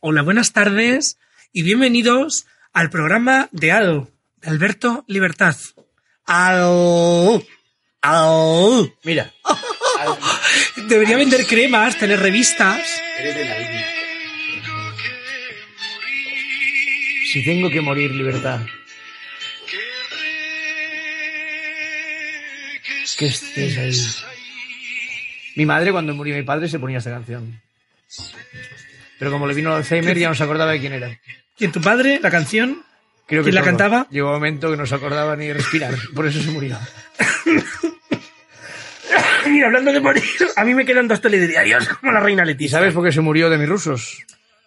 Hola, buenas tardes y bienvenidos al programa de ADO, de Alberto Libertad. ADO. ADO. Mira, Debería vender cremas, tener revistas. eres de la IBI. Si tengo que morir, libertad. Que estés ahí. Mi madre, cuando murió mi padre, se ponía esta canción. Pero como le vino el Alzheimer, ya no se acordaba de quién era. ¿Quién tu padre? ¿La canción? Creo que ¿Quién la todo. cantaba? Llegó un momento que no se acordaba ni de respirar. Por eso se murió. Mira, hablando de morir, a mí me quedan dos telediarios como la reina ¿Y Leticia. sabes por qué se murió de mis rusos?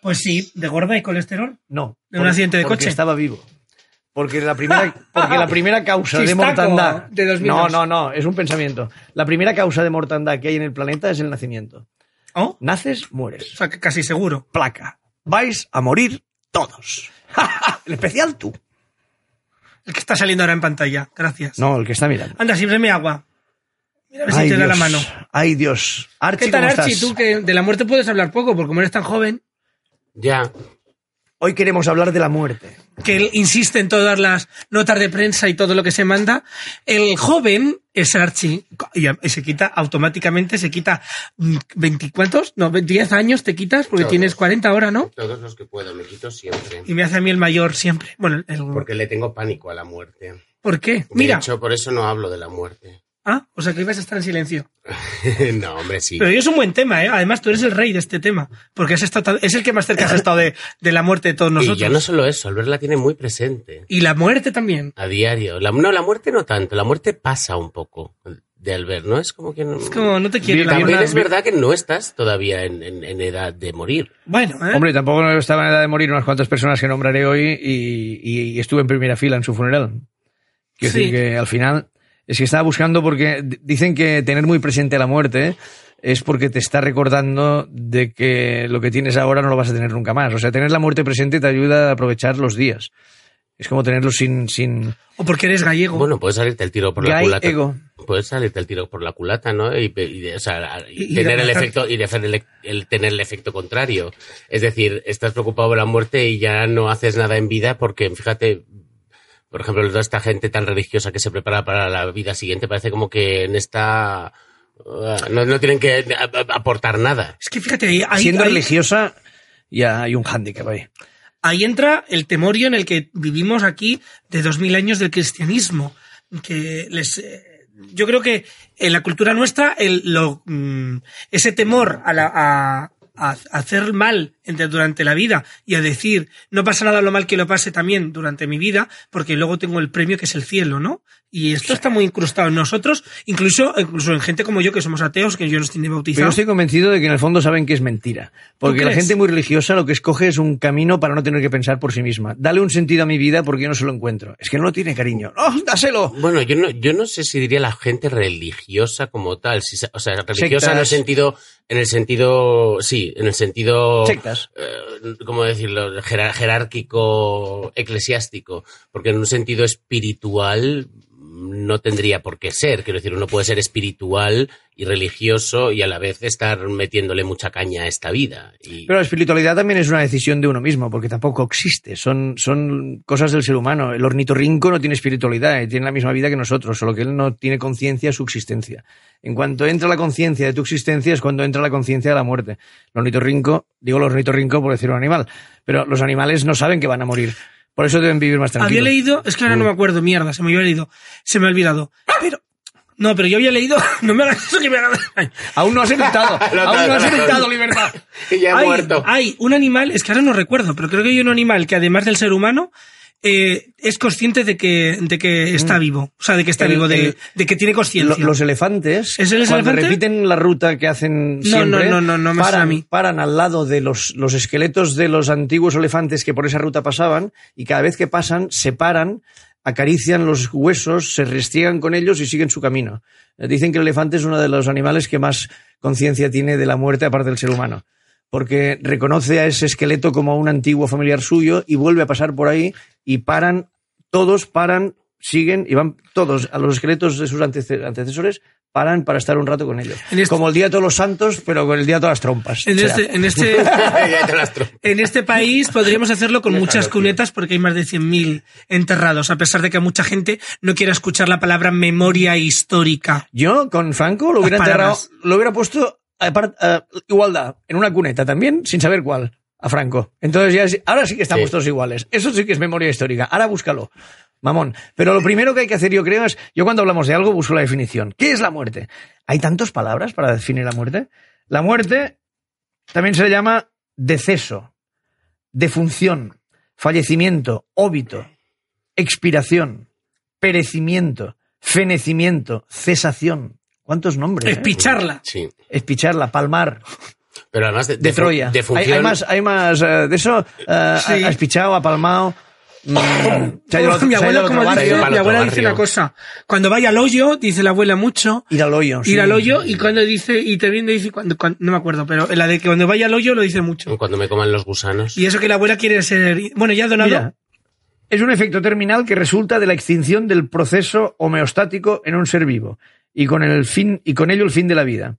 Pues sí, de gorda y colesterol. No. ¿De un accidente de porque coche? estaba vivo. Porque la primera, porque la primera causa de mortandad. de 2002. no, no, no, es un pensamiento. La primera causa de mortandad que hay en el planeta es el nacimiento. ¿Oh? Naces, O mueres. sea, que casi seguro. Placa. Vais a morir todos. en especial tú. El que está saliendo ahora en pantalla. Gracias. No, el que está mirando. Anda, sírveme agua. Mira a ver si te da la mano. Ay, Dios. Archie, ¿Qué tal, ¿cómo Archie? estás? Tú que de la muerte puedes hablar poco, porque como eres tan joven, Ya. Hoy queremos hablar de la muerte. que él insiste en todas las notas de prensa y todo lo que se manda, el joven es Archie. Y se quita automáticamente, se quita mm, 20, ¿cuántos? No, 10 años te quitas porque Todos. tienes 40 ahora, ¿no? Todos los que puedo, me quito siempre. Y me hace a mí el mayor siempre. Bueno, el, Porque le tengo pánico a la muerte. ¿por qué? De Mira. hecho, por eso no hablo de la muerte. Ah, o sea que ibas a estar en silencio. no, hombre, sí. Pero es un buen tema, ¿eh? Además, tú eres el rey de este tema. Porque has estado, es el que más cerca has estado de, de la muerte de todos nosotros. Y ya no solo eso, Albert la tiene muy presente. Y la muerte también. A diario. La, no, la muerte no tanto. La muerte pasa un poco de Albert, ¿no? Es como que no... Es como, no te la También es verdad que no estás todavía en, en- en edad de morir. Bueno, ¿eh? Hombre, tampoco estaba en edad de morir unas cuantas personas que nombraré hoy y, y estuve en primera fila en su funeral. Quiero Sí. decir que al final es que estaba buscando porque dicen que tener muy presente la muerte es porque te está recordando de que lo que tienes ahora no lo vas a tener nunca más. O sea, tener la muerte presente te ayuda a aprovechar los días. Es como tenerlo sin, sin O porque eres gallego. Bueno, puedes salirte el tiro por la culata. ego. Puedes salirte el tiro por la culata, ¿no? Y, y o sea, y Y- y tener el efecto y de hacer el, el tener el efecto contrario. Es decir, estás preocupado por la muerte y ya no haces nada en vida porque, fíjate, por ejemplo, toda esta gente tan religiosa que se prepara para la vida siguiente parece como que en esta uh, no, no tienen que aportar nada. es que fíjate, ahí, ahí- Siendo ahí- religiosa ya hay un hándicap ahí. ahí entra el temorio en el que vivimos aquí de dos mil años del cristianismo. Que les, eh, yo creo que en la cultura nuestra el, lo, mm, ese temor a, la, a, a hacer mal durante la vida y a decir no pasa nada lo mal que lo pase también durante mi vida porque luego tengo el premio que es el cielo, ¿no? Y esto está muy incrustado en nosotros, incluso, incluso en gente como yo que somos ateos, que yo no estoy ni Pero yo bautizado. estoy convencido de que en el fondo saben que es mentira. Porque la gente muy religiosa lo que escoge es un camino para no tener que pensar por sí misma. Dale un sentido a mi vida porque yo no se lo encuentro. Es que no lo tiene cariño. ¡Oh, dáselo! Bueno, yo no, yo no sé si diría la gente religiosa como tal, si o sea, religiosa en el Sectas. sentido, en el sentido, sí, en el sentido, Sectas. Eh, ¿cómo decirlo? Jerárquico, eclesiástico, porque en un sentido espiritual no tendría por qué ser. Quiero decir, uno puede ser espiritual y religioso y a la vez estar metiéndole mucha caña a esta vida. Y, Pero la espiritualidad también es una decisión de uno mismo, porque tampoco existe. Son, son cosas del ser humano. El ornitorrinco no tiene espiritualidad y tiene la misma vida que nosotros, solo que él no tiene conciencia de su existencia. En cuanto entra la conciencia de tu existencia es cuando entra la conciencia de la muerte. El ornitorrinco, digo el ornitorrinco por decir un animal, pero los animales no saben que van a morir. Por eso deben vivir más tranquilos. Había leído, es que ahora Mm. no me acuerdo, mierda, se me había leído, se me ha olvidado. Pero, no, pero yo había leído, no me hagas eso que me hagas. Aún no has erectado. Lo Aún no has erectado, libertad. y ya ha hay, muerto. hay un animal, es que ahora no recuerdo, pero creo que hay un animal que además del ser humano, eh, es consciente de que, de que está vivo. O sea, de que está. El- vivo, de, el- de que tiene Lo- conciencia. los elefantes, ¿Es el cuando elefante? repiten la ruta que hacen siempre, no, no, no, paran, a mí. paran al lado de los, los esqueletos de los antiguos elefantes que por esa ruta pasaban y cada vez que pasan se paran, acarician los huesos, se restriegan con ellos y siguen su camino. Eh, Dicen que el elefante es uno de los animales que más conciencia tiene de la muerte aparte del ser humano. Porque reconoce a ese esqueleto como un antiguo familiar suyo y vuelve a pasar por ahí y paran, todos paran, siguen y van todos a los esqueletos de sus antece- antecesores, paran para estar un rato con ellos. Este- Como el Día de Todos los Santos, pero con el Día de todas las trompas. En O sea, este, en este, en este país podríamos hacerlo con muchas cunetas porque hay más de 100.000 enterrados, a pesar de que mucha gente no quiera escuchar la palabra memoria histórica. Yo con Franco lo hubiera enterrado, lo hubiera puesto eh, igualdad, en una cuneta también, sin saber cuál, a Franco. Entonces ya, es- ahora sí que estamos Sí. todos iguales. Eso sí que es memoria histórica. Ahora búscalo. Mamón. Pero lo primero que hay que hacer, yo creo, es, yo cuando hablamos de algo busco la definición. ¿Qué es la muerte? ¿Hay tantas palabras para definir la muerte? La muerte también se le llama deceso, defunción, fallecimiento, óbito, expiración, perecimiento, fenecimiento, cesación. ¿Cuántos nombres? eh? Espicharla. Sí. Espicharla, palmar, Pero además de, de, Troya. De hay, función, hay más, hay más eh, de eso. eh, Sí. ha espichado, ha palmado. mm, mi abuela, como dice, mi abuela dice una cosa. Cuando vaya al hoyo, dice la abuela mucho, Ir al hoyo. sí. ir al hoyo, y cuando dice, y también dice, cuando, cuando- no me acuerdo, pero la de que cuando vaya al hoyo lo dice mucho. Cuando me coman los gusanos. Y eso que la abuela quiere ser, bueno, ya donado. Mira, es un efecto terminal que resulta de la extinción del proceso homeostático en un ser vivo y con el fin y con ello el fin de la vida.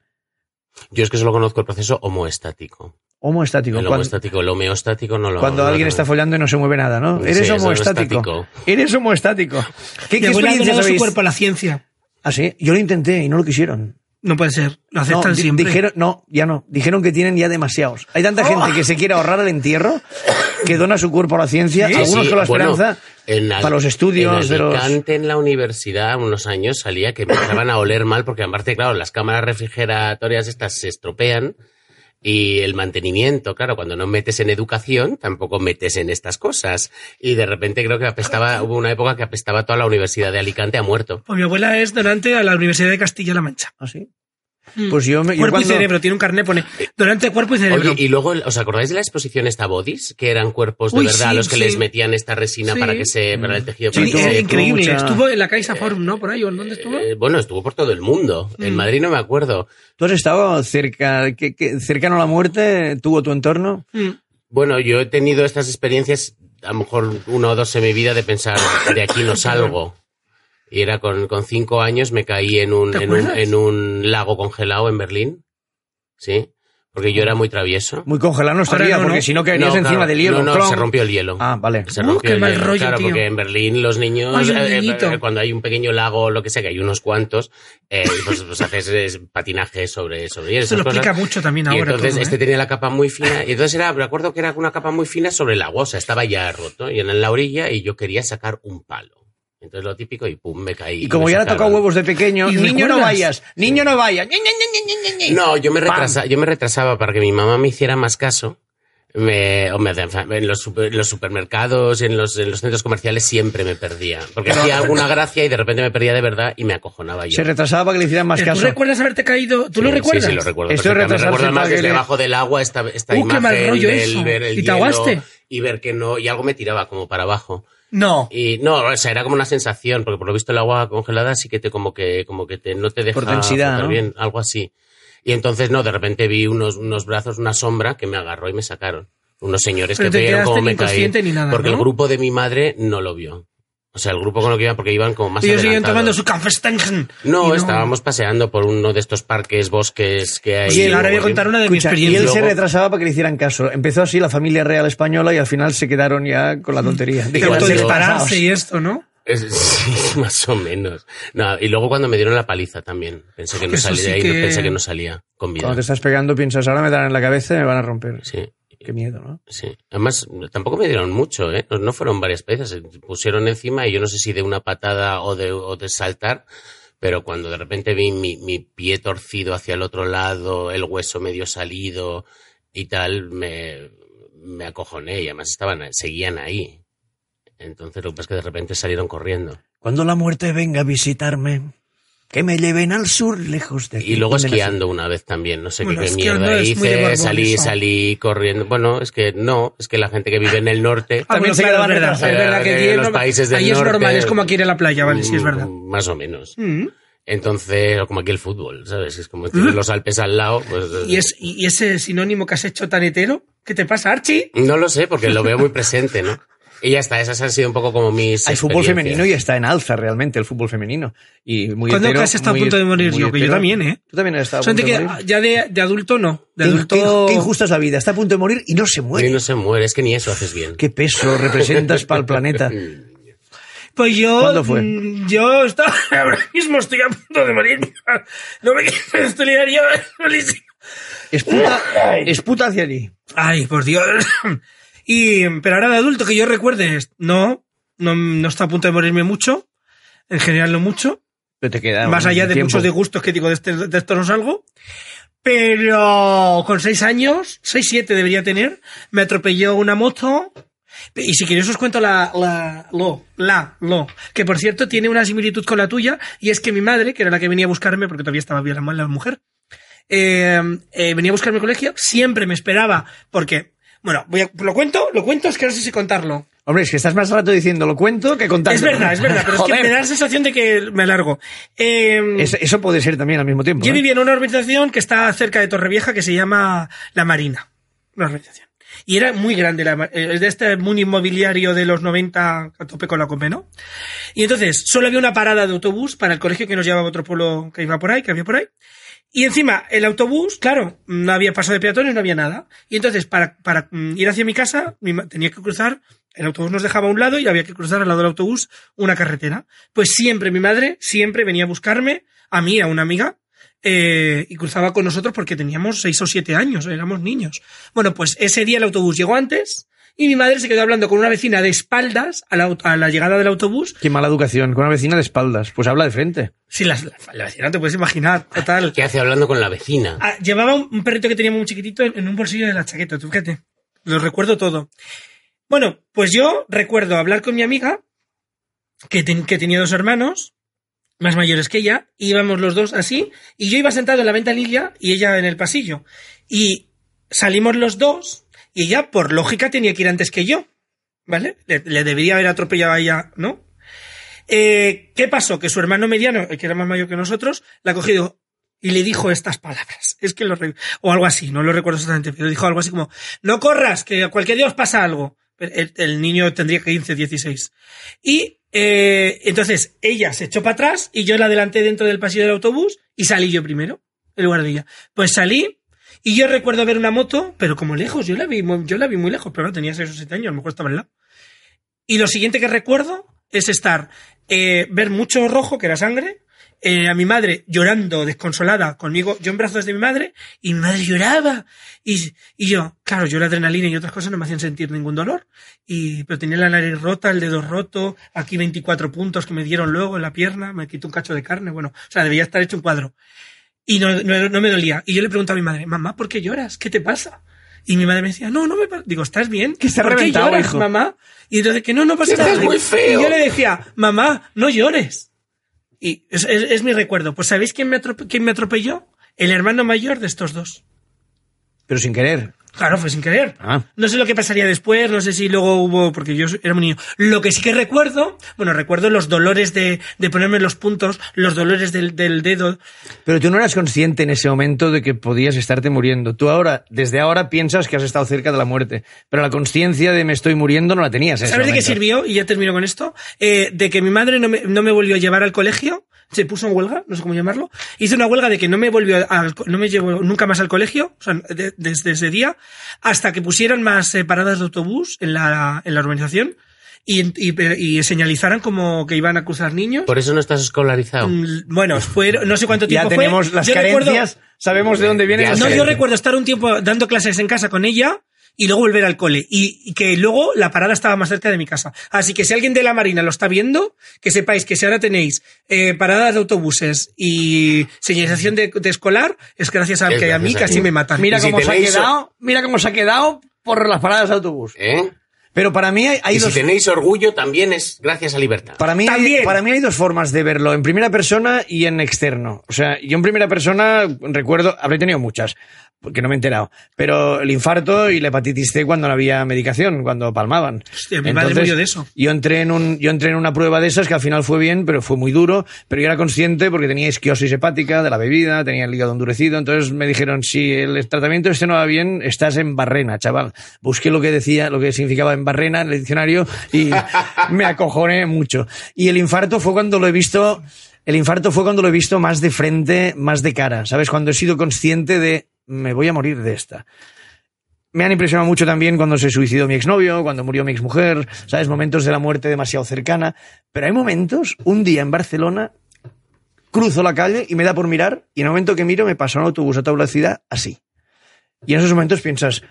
Yo es que solo conozco el proceso homoestático. Homoestático. El cuando homoestático, el homeostático no lo cuando no alguien lo- está follando y no se mueve nada, ¿no? Sí, Eres homoestático. estático. Eres homoestático. ¿Qué, qué experiencia su cuerpo a la ciencia. Ah, sí. Yo lo intenté y no lo quisieron. No puede ser, lo No, aceptan di- siempre. dijeron, no, ya no. Dijeron que tienen ya demasiados. Hay tanta Oh. gente que se quiere ahorrar el entierro que dona su cuerpo a la ciencia. Sí, algunos Sí, con la bueno, esperanza para los estudios en de los. En la universidad, unos años salía que empezaban a oler mal porque aparte, claro, las cámaras refrigeratorias estas se estropean y el mantenimiento, claro, cuando no metes en educación, tampoco metes en estas cosas. Y de repente creo que apestaba, hubo una época que apestaba toda la Universidad de Alicante a muerto. Pues mi abuela es donante a la Universidad de Castilla-La Mancha. ¿Ah, sí? Mm. Pues yo, me- yo cuerpo cuando- y cerebro, tiene un carnet, pone donante de cuerpo y cerebro. Oye, y luego, ¿os acordáis de la exposición esta Bodies? Que eran cuerpos de Uy, verdad a sí, los que sí. les metían esta resina Sí. para que se, para el tejido. Sí, era increíble. mucha- Estuvo en la Caixa Forum, ¿no? Por ahí, ¿o ¿en dónde estuvo? Eh, bueno, estuvo por todo el mundo. En Mm. Madrid no me acuerdo. ¿Tú has estado cerca, que- que- cercano a la muerte? ¿Tuvo tu entorno? Mm. Bueno, yo he tenido estas experiencias, a lo mejor una o dos en mi vida, de pensar, de aquí no salgo. Y era con, con cinco años, me caí en un, ¿Te en un, en un lago congelado en Berlín. Sí. Porque yo era muy travieso. Muy congelado no estaría, no, porque no. si no caerías No, encima claro, del hielo. No, no, se rompió el hielo. Ah, vale. Se Uh, rompió qué el mal hielo, rollo, claro, tío. porque en Berlín los niños, Ay, eh, eh, niñito. cuando hay un pequeño lago, lo que sea, que hay unos cuantos, eh, pues, pues haces eh, patinaje sobre, sobre hielo. Eso esas lo cosas. explica mucho también Y ahora. entonces todo, ¿eh? este tenía la capa muy fina, y entonces era, me acuerdo que era una capa muy fina sobre el agua, o sea, estaba ya roto, y en la orilla, y yo quería sacar un palo. Entonces lo típico, y pum, me caí. Y como ya le tocado huevos de pequeño, ¿Y niño no vayas, niño no vayas. No, yo me, ¡Pam! retrasa, yo me retrasaba para que mi mamá me hiciera más caso. Me, o me- en los, super- en los supermercados, en los, en los centros comerciales siempre me perdía. Porque hacía alguna gracia y de repente me perdía de verdad y me acojonaba yo. Se retrasaba para que le hicieran más Pero ¿Tú caso. recuerdas haberte caído? ¿Tú lo Sí, recuerdas? Sí, sí, lo recuerdo. Esto es perfectamente. retrasarse Recuerdo más que debajo del agua esta, esta Uh, qué imagen mal rollo del eso. ver el ¿Y te hielo ahogaste? y ver que no, y algo me tiraba como para abajo. No. Y no, o sea, era como una sensación, porque por lo visto el agua congelada sí que te como que, como que te, no te deja Por densidad, flotar ¿no? bien, algo así. Y entonces no, de repente vi unos, unos brazos, una sombra que me agarró y me sacaron. Unos señores Pero que te vieron quedaste cómo me caí. inconsciente ni nada, porque ¿no? el grupo de mi madre no lo vio. O sea, el grupo con lo que iban, porque iban como más Ellos siguen tomando su Kaffeestangen. No, Y estábamos paseando por uno de estos parques, bosques que hay. Oye, ahora voy a contar una de y él se retrasaba para que le hicieran caso. Empezó así la familia real española y al final se quedaron ya con la tontería. De Dijeron, cuando "Ser autodispararse retrasados". y esto, ¿no? Es- sí, más o menos. No, y luego cuando me dieron la paliza también. Pensé que no Eso salía sí de ahí, que- pensé que no salía con vida. Cuando te estás pegando piensas, ahora me darán en la cabeza y me van a romper. Sí, Qué miedo, ¿no? sí. Además, tampoco me dieron mucho, ¿eh? No, fueron varias veces. Se pusieron encima y yo no sé si de una patada o de, o de saltar, pero cuando de repente vi mi, mi pie torcido hacia el otro lado, el hueso medio salido y tal, me, me acojoné y además estaban, seguían ahí. Entonces lo que pasa es que de repente salieron corriendo. Cuando la muerte venga a visitarme, que me lleven al sur, lejos de aquí. Y luego esquiando una vez también, no sé Bueno, qué, mierda hice, salí, salí corriendo. Bueno, es que no, es que la gente que vive en el norte, Ah, También bueno, se claro, verdad, es verdad que los normal. países del ahí es norte, normal, es como aquí ir a la playa, vale, sí es mm, verdad. Más o menos. Mm. Entonces, o como aquí el fútbol, ¿sabes? Es como tienes los Alpes al lado, pues... ¿Y, es, y ese sinónimo que has hecho tan hetero, ¿qué te pasa, Archie? No lo sé, porque lo veo muy presente, ¿no? Y ya está, esas han sido un poco como mis. Hay fútbol femenino y está en alza realmente el fútbol femenino. Y muy ¿Cuándo hetero, casi está a punto de morir yo? Que yo también, ¿eh? Tú también has estado a punto de morir. ya de, de adulto no. De Qué- adulto. qué, qué injusta es la vida. Está a punto de morir y no se Y muere. no se muere, es que ni eso haces bien. Qué peso representas para el planeta. Pues yo. ¿Cuándo fue? mm, Yo estaba. Ahora mismo estoy a punto de morir. No me quiero estudiar yo. Es puta, es puta hacia allí. Ay, por Dios. Y, pero ahora de adulto que yo recuerde, no, no, no está a punto de morirme mucho. En general no mucho. Pero te queda más allá de tiempo. muchos disgustos que digo, de, este- de esto no salgo. Pero con seis años, seis, siete debería tener, me atropelló una moto. Y si queréis os cuento la, la, lo, la, lo, que por cierto tiene una similitud con la tuya, y es que mi madre, que era la que venía a buscarme, porque todavía estaba bien la, la mujer, eh, eh, venía a buscarme al colegio, siempre me esperaba, porque, bueno, voy a, lo cuento, lo cuento, es que no sé si contarlo. Hombre, es que estás más rato diciendo lo cuento que contando. Es verdad, es verdad, pero es que me da la sensación de que me alargo. Eh, Es- eso puede ser también al mismo tiempo. Yo ¿eh? vivía en una urbanización que está cerca de Torrevieja que se llama La Marina. Una urbanización. Y era muy grande, la, eh, es de este mundo inmobiliario de los 90 a tope con la COPE, ¿no? Y entonces, solo había una parada de autobús para el colegio que nos llevaba a otro pueblo que iba por ahí, que había por ahí. Y encima, el autobús, claro, no había paso de peatones, no había nada. Y entonces, para, para mm, ir hacia mi casa, tenía que cruzar, el autobús nos dejaba a un lado y había que cruzar al lado del autobús una carretera. Pues siempre mi madre, siempre venía a buscarme, a mí, a una amiga, eh, y cruzaba con nosotros porque teníamos seis o siete años, éramos niños. Bueno, pues ese día el autobús llegó antes y mi madre se quedó hablando con una vecina de espaldas a la, au- a la llegada del autobús. Qué mala educación, con una vecina de espaldas. Pues habla de frente. Sí, la, la, la vecina te puedes imaginar, total. ¿Qué hace hablando con la vecina? Ah, llevaba un, un perrito que tenía muy chiquitito en, en un bolsillo de la chaqueta, tú fíjate. Lo recuerdo todo. Bueno, pues yo recuerdo hablar con mi amiga, que, ten- que tenía dos hermanos, más mayores que ella, íbamos los dos así, y yo iba sentado en la ventanilla y ella en el pasillo. Y salimos los dos, y ella, por lógica, tenía que ir antes que yo. ¿Vale? Le, debería haber atropellado a ella, ¿no? Eh, ¿Qué pasó? Que su hermano mediano, el que era más mayor que nosotros, la ha cogido y le dijo estas palabras. Es que lo re- o algo así, no lo recuerdo exactamente, pero dijo algo así como, no corras, que a cualquier día os pasa algo. El, el niño tendría 15, 16. Y eh, entonces ella se echó para atrás y yo la adelanté dentro del pasillo del autobús y salí yo primero, en lugar de ella. Pues salí y yo recuerdo ver una moto, pero como lejos, yo la vi, yo la vi muy lejos, pero no tenía 6 o 7 años, a lo mejor estaba al lado. Y lo siguiente que recuerdo es estar, eh, ver mucho rojo, que era sangre, eh, a mi madre llorando, desconsolada, conmigo, yo en brazos de mi madre, y mi madre lloraba. Y, y yo, claro, yo la adrenalina y otras cosas no me hacían sentir ningún dolor. Y, pero tenía la nariz rota, el dedo roto, aquí 24 puntos que me dieron luego en la pierna, me quitó un cacho de carne, bueno, o sea, debía estar hecho un cuadro. Y no, no, no me dolía. Y yo le preguntaba a mi madre, mamá, ¿por qué lloras? ¿Qué te pasa? Y mi madre me decía, no, no me pasa. Digo, ¿estás bien? Que está ¿Por qué lloras, hijo. mamá? Y entonces, que no, no pasa Estás nada. muy feo. Y yo le decía, mamá, no llores. Y es, es- es mi recuerdo. Pues ¿sabéis quién me, quién me atropelló? El hermano mayor de estos dos. Pero sin querer. Claro, fue sin querer. Ah. No sé lo que pasaría después, no sé si luego hubo, porque yo era un niño. Lo que sí que recuerdo, bueno, recuerdo los dolores de, de ponerme los puntos, los dolores del, del dedo. Pero tú no eras consciente en ese momento de que podías estarte muriendo. Tú ahora, desde ahora, piensas que has estado cerca de la muerte. Pero la conciencia de me estoy muriendo no la tenías. en ese ¿Sabes de qué sirvió? Y ya termino con esto. Eh, de que mi madre no me, no me volvió a llevar al colegio. Se puso en huelga, no sé cómo llamarlo. Hizo una huelga de que no me volvió al, no me llevó nunca más al colegio, o sea, de- desde ese día, hasta que pusieran más eh, paradas de autobús en la, en la urbanización y, y, y señalizaran como que iban a cruzar niños. Por eso no estás escolarizado. Mm, Bueno, fue, no sé cuánto Ya tiempo fue. tenemos las Yo recuerdo- carencias, sabemos de dónde vienen Ya las no, yo recuerdo estar un tiempo dando clases en casa con ella y luego volver al cole. Y, y que luego la parada estaba más cerca de mi casa. Así que si alguien de la Marina lo está viendo, que sepáis que si ahora tenéis eh, paradas de autobuses y señalización de, de escolar, es gracias a Es que a mí gracias a casi ti. me matan. Mira Y si cómo se ha quedado, mira cómo se ha quedado por las paradas de autobús. ¿Eh? Pero para mí hay, hay Y si dos, tenéis orgullo, también es gracias a libertad. para mí, hay, para mí hay dos formas de verlo, en primera persona y en externo. O sea, yo en primera persona recuerdo, habré tenido muchas. Porque no me he enterado. Pero el infarto y la hepatitis C cuando no había medicación, cuando palmaban. Hostia, mi madre murió de eso. Yo entré, en un, yo entré en una prueba de esas que al final fue bien, pero fue muy duro. Pero yo era consciente porque tenía esquiosis hepática de la bebida, tenía el hígado endurecido. Entonces me dijeron, si el tratamiento este no va bien, estás en barrena, chaval. Busqué lo que decía, lo que significaba en barrena en el diccionario y me acojoné mucho. Y el infarto fue cuando lo he visto el infarto fue cuando lo he visto más de frente, más de cara, ¿sabes? Cuando he sido consciente de me voy a morir de esta. Me han impresionado mucho también cuando se suicidó mi exnovio, cuando murió mi exmujer, ¿sabes? Momentos de la muerte demasiado cercana. Pero hay momentos, un día en Barcelona, cruzo la calle y me da por mirar, y en el momento que miro me pasa un autobús a toda velocidad así. Y en esos momentos piensas,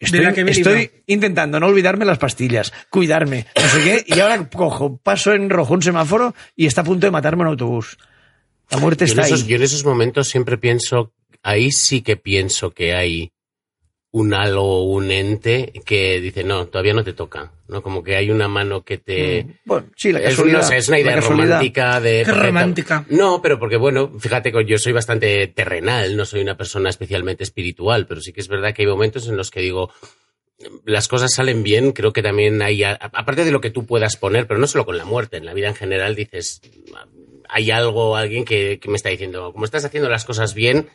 Estoy, intentando no olvidarme las pastillas, cuidarme, no sé qué, y ahora cojo, paso en rojo un semáforo y está a punto de matarme un autobús. La muerte Yo en, está esos, ahí. yo en esos momentos siempre pienso, ahí sí que pienso que hay un algo, un ente que dice, no, todavía no te toca, ¿no? Como que hay una mano que te... Bueno, sí, la Es, casualidad. no sé, es una idea romántica de... Qué romántica. No, pero porque bueno, fíjate que yo soy bastante terrenal, no soy una persona especialmente espiritual, pero sí que es verdad que hay momentos en los que digo, las cosas salen bien, creo que también hay, aparte de lo que tú puedas poner, pero no solo con la muerte, en la vida en general dices, hay algo, alguien que, que me está diciendo, como estás haciendo las cosas bien,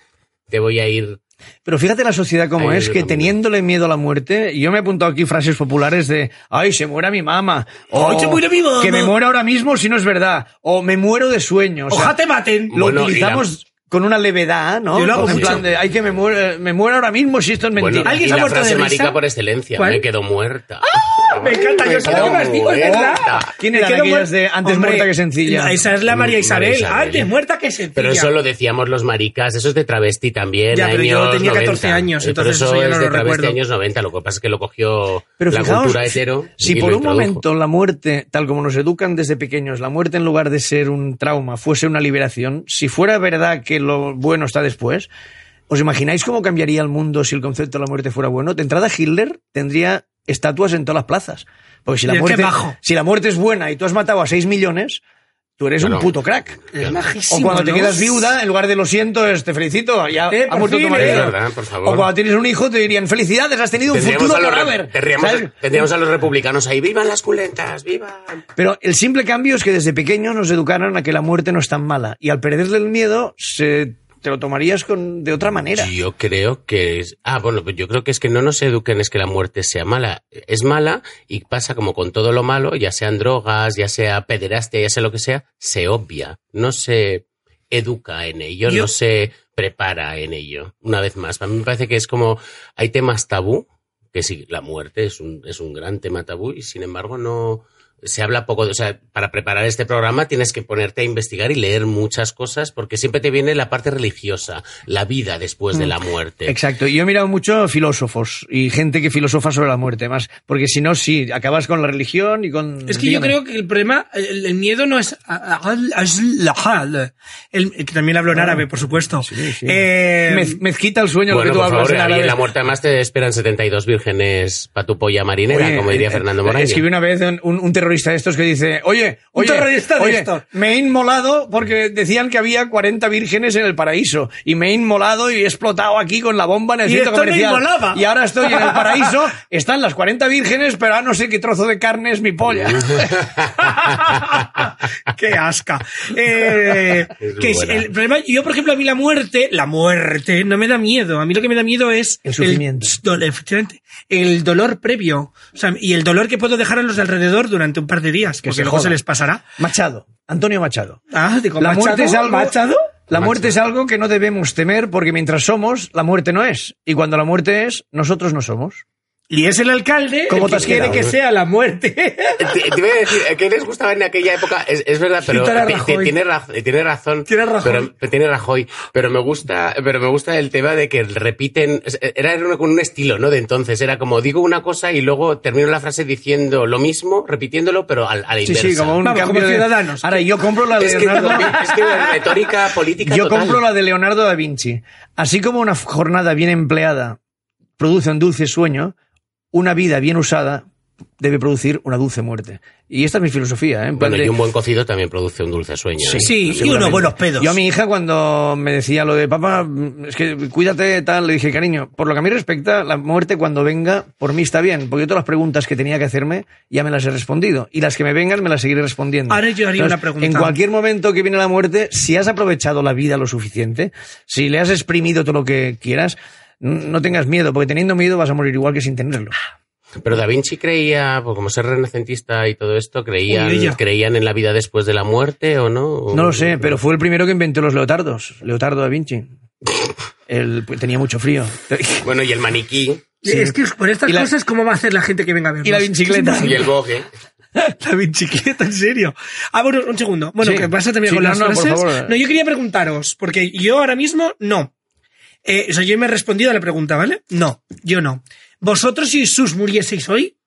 te voy a ir... Pero fíjate la sociedad como Ahí es, que teniéndole miedo a la muerte, yo me he apuntado aquí frases populares de, ay, se muera mi mamá, o Ay, se muere mi mamá. que me muera ahora mismo si no es verdad, o me muero de sueño. O sea, Ojalá te maten. lo Bueno, y utilizamos con una levedad, ¿no? Yo lo hago en mucho. plan de, ay, que me muero, me muero ahora mismo si esto es mentira. Bueno, ¿Alguien y se ha la muerto frase de marica risa? por excelencia, ¿Cuál? me quedo muerta. Me encanta, yo sé lo que más digo, es verdad. ¿Quién Me quedo aquellas de antes Hombre, muerta que sencilla? Esa es la María Mm, Isabel. María Isabel. Antes muerta que sencilla. Pero eso lo decíamos los maricas, eso es de travesti también. Ya, pero yo años tenía 14 90. años, Eh, entonces pero eso ya es no de lo travesti recuerdo. años 90, lo que pasa es que lo cogió Pero la fijaos, cultura hetero. si y por lo un introdujo. momento la muerte, tal como nos educan desde pequeños, la muerte en lugar de ser un trauma fuese una liberación, si fuera verdad que lo bueno está después, ¿os imagináis cómo cambiaría el mundo si el concepto de la muerte fuera bueno? De entrada, Hitler tendría estatuas en todas las plazas. Porque si la, si muerte es buena y tú has matado a 6 millones, tú eres Claro. un puto crack. Es O cuando te ¿no? quedas viuda, en lugar de lo siento, es te felicito, ya Eh, ha muerto tu marido. eh. Verdad, por favor. O cuando tienes un hijo te dirían felicidades, has tenido un futuro a, los, re- cadáver. tendríamos a los republicanos ahí, ¡vivan las culentas! ¡Vivan! Pero el simple cambio es que desde pequeños nos educaron a que la muerte no es tan mala. Y al perderle el miedo, se, te lo tomarías con, de otra manera. Yo creo que es. Ah, bueno, pues yo creo que es que no nos eduquen es que la muerte sea mala. Es mala y pasa como con todo lo malo, ya sean drogas, ya sea pederastia, ya sea lo que sea, se obvia. No se educa en ello, Yo- no se prepara en ello. Una vez más, a mí me parece que es como. Hay temas tabú, que sí, la muerte es un, es un gran tema tabú y sin embargo no. Se habla poco, de- o sea, para preparar este programa tienes que ponerte a investigar y leer muchas cosas porque siempre te viene la parte religiosa, la vida después de la muerte. Exacto. Y yo he mirado mucho filósofos y gente que filosofa sobre la muerte, más. Porque si no, sí, acabas con la religión y con. Es que yo dígame. creo que el problema, el, el miedo no es. el- que también hablo en árabe, por supuesto. sí. Eh, Mez- mezquita el sueño, Bueno, lo que tú por hablas favor, en árabe. la muerte además te esperan 72 vírgenes para tu polla marinera, Oye, como diría eh, Fernando eh, Moraño. Escribí una vez un, un- un terrorista de estos que dice, oye, Un oye, terrorista de oye, estos. me he inmolado porque decían que había 40 vírgenes en el paraíso y me he inmolado y he explotado aquí con la bomba en el Y centro esto me comercial. inmolaba. Y ahora estoy en el paraíso, están las 40 vírgenes, pero ahora no sé qué trozo de carne es mi polla. ¡Qué asca! Eh, que es el problema, yo, por ejemplo, a mí la muerte, la muerte no me da miedo. A mí lo que me da miedo es El sufrimiento. efectivamente, el dolor previo. O sea, y el dolor que puedo dejar a los de alrededor durante un par de días, Que porque se luego se les pasará. Machado, Antonio Machado. Ah, digo, La Machado, muerte es algo. Machado. La muerte es algo que no debemos temer porque mientras somos, la muerte no es. Y cuando la muerte es, nosotros no somos. Y es el alcalde ¿Cómo el te que quiere quedado? que sea la muerte. Te, te iba a decir, ¿qué les gustaba en aquella época? Es, es verdad, pero a tiene, raz- tiene razón. Tiene Rajoy. Pero, tiene Rajoy. Pero me gusta, pero me gusta el tema de que repiten, era era con un estilo, ¿no? De entonces, era como digo una cosa y luego termino la frase diciendo lo mismo, repitiéndolo, pero al- a, la Sí, inversa. sí, como un Vamos, cambio como de- ciudadanos. Ahora, yo compro la de Es que, Leonardo. es que la retórica política Yo total. compro la de Leonardo da Vinci. Así como una jornada bien empleada produce un dulce sueño, una vida bien usada debe producir una dulce muerte. Y esta es mi filosofía. ¿eh? Bueno, de- y un buen cocido también produce un dulce sueño. ¿eh? Sí, y unos buenos pedos. Yo a mi hija cuando me decía lo de papá, mm, es que cuídate tal, le dije, cariño, por lo que a mí respecta, la muerte cuando venga, por mí está bien, porque todas las preguntas que tenía que hacerme ya me las he respondido. Y las que me vengan me las seguiré respondiendo. Ahora yo haría una pregunta. En cualquier momento que viene la muerte, si has aprovechado la vida lo suficiente, si le has exprimido todo lo que quieras, no tengas miedo, porque teniendo miedo vas a morir igual que sin tenerlo. Pero Da Vinci creía, pues como ser renacentista y todo esto, creían, creían en la vida después de la muerte o no? O- No lo sé, pero fue el primero que inventó los leotardos, Leotardo da Vinci. Él pues, tenía mucho frío. Bueno, y el maniquí Es que por estas la- cosas, ¿cómo va a hacer la gente que venga a vernos? Y la bicicleta. y el bogue. La bicicleta, en serio. Ah, bueno, un segundo. Bueno, Sí. que vas a terminar Sí, con no, las no, por frases. favor. No, yo quería preguntaros, porque yo ahora mismo no. Eh, o sea, yo me he respondido a la pregunta, ¿vale? No, yo no. ¿Vosotros si sus murieseis hoy?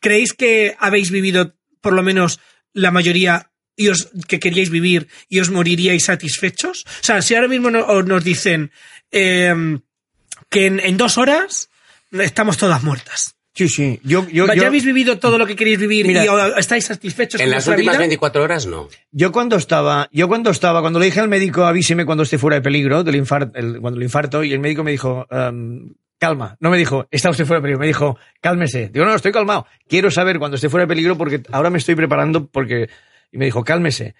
¿Creéis que habéis vivido por lo menos la mayoría y os, que queríais vivir y os moriríais satisfechos? O sea, si ahora mismo no- nos dicen eh, que en dos horas estamos todas muertas. Sí, sí. Yo, yo, ¿Ya yo, habéis vivido todo lo que queréis vivir Mira, y estáis satisfechos En con las últimas vida? 24 horas no. yo cuando estaba, yo cuando estaba, cuando le dije al médico avíseme cuando esté fuera de peligro del infarto, cuando lo infarto, y el médico me dijo, em, calma, no me dijo, está usted fuera de peligro, me dijo, cálmese. Digo, no, estoy calmado. Quiero saber cuando esté fuera de peligro porque ahora me estoy preparando porque, y me dijo, cálmese.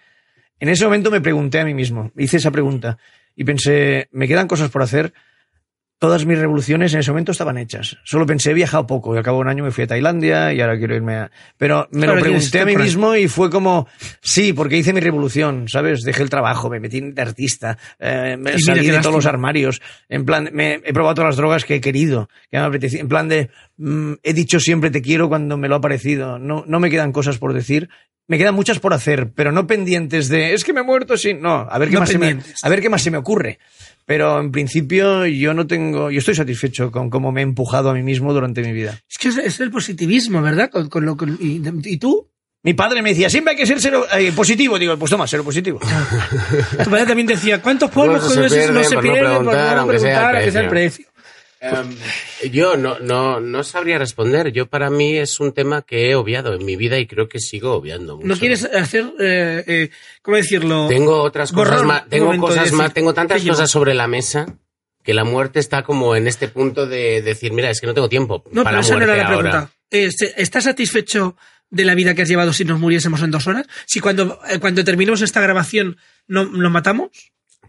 En ese momento me pregunté a mí mismo, hice esa pregunta y pensé, me quedan cosas por hacer. Todas mis revoluciones en ese momento estaban hechas. Solo pensé, he viajado poco y al cabo de un año me fui a Tailandia y ahora quiero irme a... Pero me Claro, lo pregunté a mí mismo y fue como, sí, porque hice mi revolución, ¿sabes? Dejé el trabajo, me metí de artista, eh, me Y salí de todos los armarios. En plan, me, he probado todas las drogas que he querido, que me apetecía. En plan de, mm, he dicho siempre te quiero cuando me lo ha parecido. No, no me quedan cosas por decir. Me quedan muchas por hacer, pero no pendientes de, es que me he muerto, sí. No, a ver qué, No más, se me, a ver qué más se me ocurre. Pero en principio yo no tengo, yo estoy satisfecho con cómo me he empujado a mí mismo durante mi vida. Es que es, es el positivismo, ¿verdad? Con, con lo, con- y, ¿Y tú? Mi padre me decía, siempre hay que ser cero- eh, positivo. Digo, pues toma, cero positivo. Tu padre también decía, ¿cuántos polvos No se no pierden se por no pierden por preguntar, no sea el preguntar, aunque sea el precio? Em, yo no, no, no sabría responder. Yo para mí es un tema que he obviado en mi vida y creo que sigo obviando mucho. ¿No quieres hacer, eh, eh, cómo decirlo? Tengo otras cosas más, tengo de más, tengo tantas cosas sobre la mesa que la muerte está como en este punto de decir, mira, es que no tengo tiempo No, para pero esa no era la ahora. pregunta. Eh, se- ¿Estás satisfecho de la vida que has llevado si nos muriésemos en dos horas? Si cuando, eh, cuando terminemos esta grabación no, nos matamos.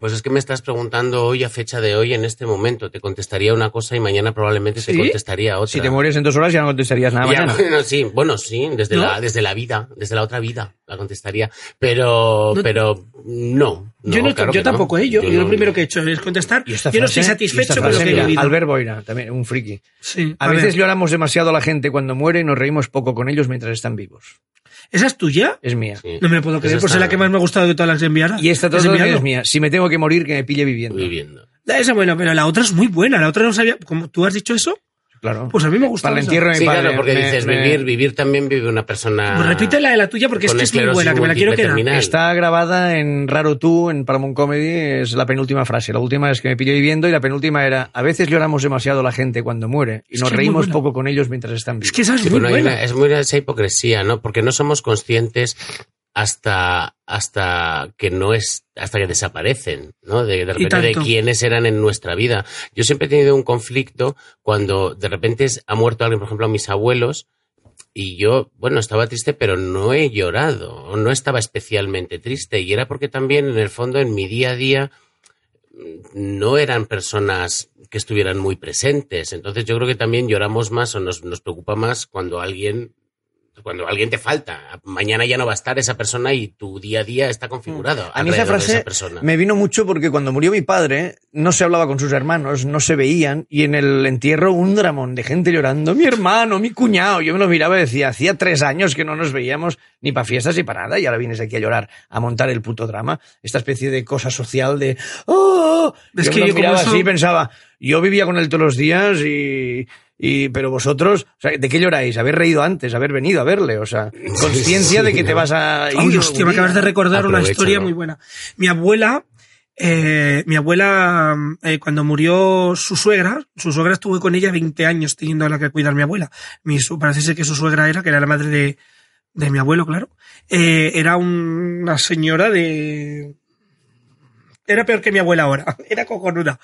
Pues es que me estás preguntando hoy a fecha de hoy en este momento. Te contestaría una cosa y mañana probablemente te ¿Sí? contestaría otra. Si te mueres en dos horas ya no contestarías nada Ya, mañana. bueno, sí, bueno, sí, desde ¿No? la, desde la vida, desde la otra vida, la contestaría. Pero, No- pero no. no, yo no, claro yo tampoco, ¿eh? Yo, yo lo no- primero que he hecho es contestar. Yo no estoy satisfecho con lo que he vivido. Albert Boira, también un friki. Sí, A, a veces ver. lloramos demasiado a la gente cuando muere y nos reímos poco con ellos mientras están vivos. ¿Esa es tuya? Es mía. Sí. No me lo puedo creer, Esa pues es está la que más me ha gustado de todas las enviadas. Y esta ¿Has toda enviado? es mía. Si me tengo que morir, que me pille viviendo. Viviendo. Esa bueno, pero la otra es muy buena. La otra no sabía. Como tú has dicho eso, Claro. pues a mí me gusta. Para el entierro de mi Sí, padre. claro, porque me- dices me- vivir, vivir también vive una persona. Pues repite la de la tuya porque es que es muy buena, que me la quiero quedar. terminal. Está grabada en Raro Tú, en Paramount Comedy, es la penúltima frase. La última es que me pille viviendo y la penúltima era, a veces lloramos demasiado a la gente cuando muere y Es nos reímos poco con ellos mientras están vivos. Es que esa es Sí, muy buena. una- es muy esa hipocresía, ¿no? Porque no somos conscientes hasta, hasta que no es, hasta que desaparecen, ¿no? De, de repente de quiénes eran en nuestra vida. Yo siempre he tenido un conflicto cuando de repente ha muerto alguien, por ejemplo, a mis abuelos, y yo, bueno, estaba triste, pero no he llorado, o no estaba especialmente triste, y era porque también, en el fondo, en mi día a día, mm, no eran personas que estuvieran muy presentes. Entonces yo creo que también lloramos más o nos, nos preocupa más cuando alguien cuando alguien te falta. Mañana ya no va a estar esa persona y tu día a día está configurado. A mí esa frase esa persona. me vino mucho porque cuando murió mi padre no se hablaba con sus hermanos, no se veían y en el entierro un dramón de gente llorando, mi hermano, mi cuñado, yo me lo miraba y decía, hacía tres años que no nos veíamos ni para fiestas ni para nada y ahora vienes aquí a llorar, a montar el puto drama, esta especie de cosa social de, oh, Es yo que me lo yo como miraba eso- así y pensaba, yo vivía con él todos los días y... Y, pero vosotros, o sea, ¿de qué lloráis? Haber reído antes, haber venido a verle, o sea, conciencia de que te vas a ir. Uy, hostia, me acabas de recordar una historia muy buena. Mi abuela eh, mi abuela, eh, cuando murió su suegra, su suegra estuvo con ella 20 años teniendo a la que cuidar mi abuela. Mi, su- parece ser que su suegra era, que era la madre de, de mi abuelo, claro, eh, era un- una señora de... Era peor que mi abuela ahora, era cojonuda.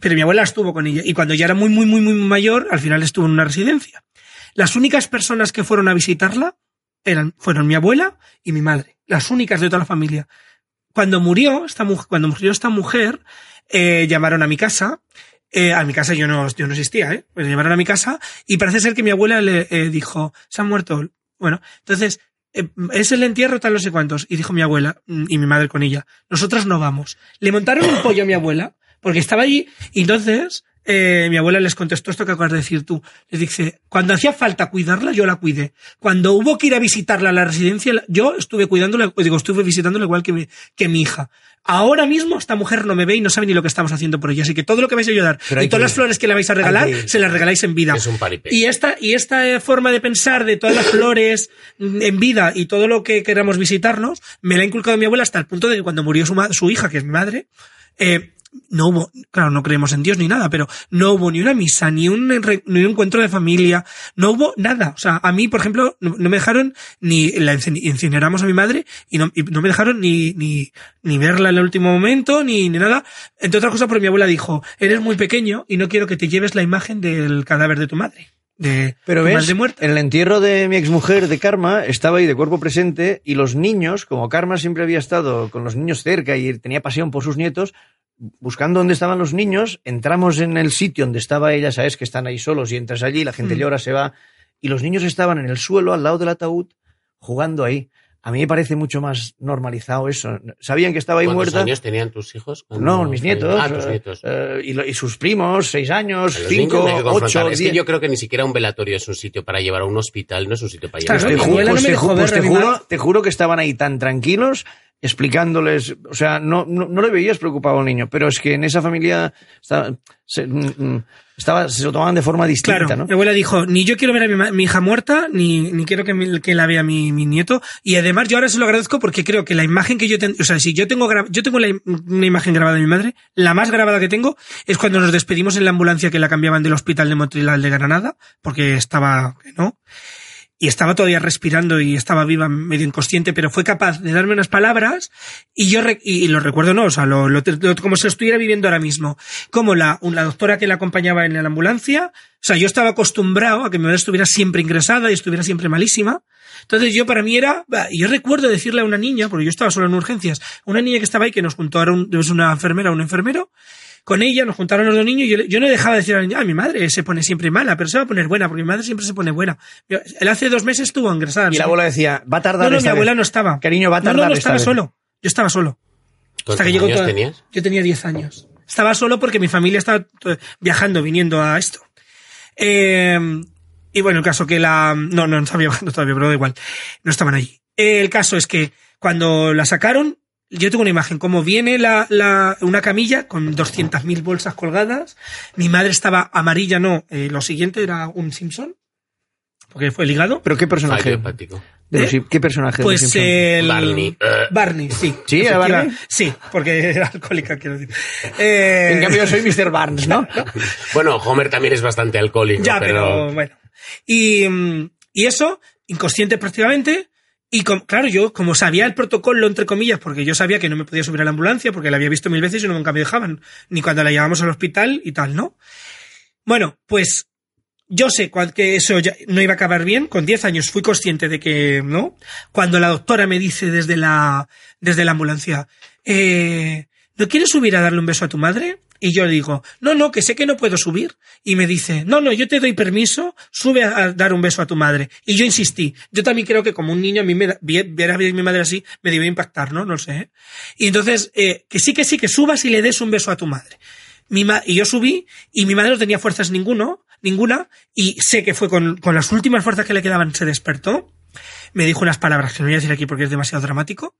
Pero mi abuela estuvo con ella y cuando ya era muy, muy, muy, muy mayor, al final estuvo en una residencia. Las únicas personas que fueron a visitarla eran, fueron mi abuela y mi madre. Las únicas de toda la familia. Cuando murió esta mujer, cuando murió esta mujer, eh, llamaron a mi casa. Eh, a mi casa yo no, yo no existía, ¿eh? Pues llamaron a mi casa y parece ser que mi abuela le eh, dijo, se han muerto. Bueno, entonces, es el entierro tal no sé cuántos. Y dijo mi abuela mm, y mi madre con ella, nosotras no vamos. Le montaron un pollo a mi abuela porque estaba allí y entonces eh, mi abuela les contestó esto que acabas de decir tú. Les dice, cuando hacía falta cuidarla, yo la cuidé. Cuando hubo que ir a visitarla a la residencia, yo estuve cuidándola, pues digo, estuve visitándola igual que mi, que mi hija. Ahora mismo esta mujer no me ve y no sabe ni lo que estamos haciendo por ella. Así que todo lo que vais a ayudar Pero y todas que las flores que le vais a regalar, se las regaláis en vida. Es un. Y esta, y esta eh, forma de pensar de todas las flores en vida y todo lo que queramos visitarnos, me la ha inculcado mi abuela hasta el punto de que cuando murió su, su hija, que es mi madre, eh, no hubo, claro, no creemos en Dios ni nada, pero no hubo ni una misa, ni un, ni un encuentro de familia, no hubo nada. O sea, a mí, por ejemplo, no, no me dejaron ni, la incineramos a mi madre y no, y no me dejaron ni, ni, ni verla en el último momento, ni, ni nada. Entre otras cosas, porque mi abuela dijo, eres muy pequeño y no quiero que te lleves la imagen del cadáver de tu madre. De Pero ves, madre muerta. en el entierro de mi exmujer, de Karma, estaba ahí de cuerpo presente y los niños, como Karma siempre había estado con los niños cerca y tenía pasión por sus nietos, buscando dónde estaban los niños, entramos en el sitio donde estaba ella, sabes que están ahí solos y entras allí, la gente Mm. llora, se va, y los niños estaban en el suelo al lado del ataúd jugando ahí. A mí me parece mucho más normalizado eso. Sabían que estaba ahí ¿Cuántos muerta. años tenían tus hijos? No, mis nietos. Ah, tus eh, nietos. eh, y, lo- y sus primos, seis años, A los cinco, niños no ocho, Es diez. que yo creo que ni siquiera un velatorio es un sitio para llevar a un hospital, no es un sitio para llevar a no pues me te pues juro, te juro que estaban ahí tan tranquilos explicándoles, o sea, no, no, no le veías preocupado al niño, pero es que en esa familia estaba, se, mm, mm, estaba- se lo tomaban de forma distinta, Claro, ¿no? mi abuela dijo, ni yo quiero ver a mi, hija muerta, ni, ni quiero que, mi- que la vea mi, mi nieto. Y además yo ahora se lo agradezco porque creo que la imagen que yo tengo, o sea, si yo tengo, yo tengo la una imagen grabada de mi madre, la más grabada que tengo es cuando nos despedimos en la ambulancia que la cambiaban del hospital de Montreal de Granada, porque estaba, ¿no? Y estaba todavía respirando y estaba viva, medio inconsciente, pero fue capaz de darme unas palabras y yo re- y, lo recuerdo no, o sea, lo, lo- como si lo estuviera viviendo ahora mismo. Como la, la doctora que la acompañaba en la ambulancia, o sea, yo estaba acostumbrado a que mi madre estuviera siempre ingresada y estuviera siempre malísima. Entonces yo para mí era, yo recuerdo decirle a una niña, porque yo estaba solo en urgencias, una niña que estaba ahí que nos juntó ahora un, una enfermera, un enfermero, con ella nos juntaron los dos niños y yo, no dejaba de decir a la niña, ah, mi madre se pone siempre mala, pero se va a poner buena, porque mi madre siempre se pone buena. Yo- él hace dos meses estuvo ingresada. Y la abuela decía, va a tardar No, no, mi abuela vez. no estaba. Cariño, va a No, tardar no, no, esta estaba vez. solo. Yo estaba solo. ¿Cuántos Hasta que llegó años toda- tenías? Yo tenía 10 años. Estaba solo porque mi familia estaba to- viajando, viniendo a esto. Eh, y bueno, el caso que la... No, no, no estaba viajando todavía, pero da igual. No estaban allí. Eh, el caso es que cuando la sacaron, yo tengo una imagen, como viene la, la, una camilla con 200.000 bolsas colgadas. Mi madre estaba amarilla, no. eh, lo siguiente era un Simpson. Porque fue ligado. Pero qué personaje. De los ¿Eh? ¿Qué personaje? Pues el... Barney. Eh. Barney, sí. ¿Sí, era Barney? Sí, porque era alcohólica, quiero decir. Eh, En cambio, yo soy Mr. Barnes, ¿no? Bueno, Homer también es bastante alcohólico, Ya, pero... pero bueno. Y, mm, y eso, inconsciente prácticamente. Y claro, yo como sabía el protocolo, entre comillas, porque yo sabía que no me podía subir a la ambulancia, porque la había visto mil veces y nunca me dejaban, ni cuando la llevábamos al hospital y tal, ¿no? Bueno, pues yo sé que eso ya no iba a acabar bien. Con 10 años fui consciente de que no. Cuando la doctora me dice desde la, desde la ambulancia, eh, ¿no quieres subir a darle un beso a tu madre? Y yo digo, no, no, que sé que no puedo subir. Y me dice, no, no, yo te doy permiso, sube a, dar un beso a tu madre. Y yo insistí. Yo también creo que como un niño a mí me da, ver a mi madre así me debió impactar, ¿no? No lo sé. ¿eh? Y entonces, eh, que sí, que sí, que subas y le des un beso a tu madre. Mi y yo subí y mi madre no tenía fuerzas ninguno, ninguna, y sé que fue con, con las últimas fuerzas que le quedaban, se despertó, me dijo unas palabras que no voy a decir aquí porque es demasiado dramático,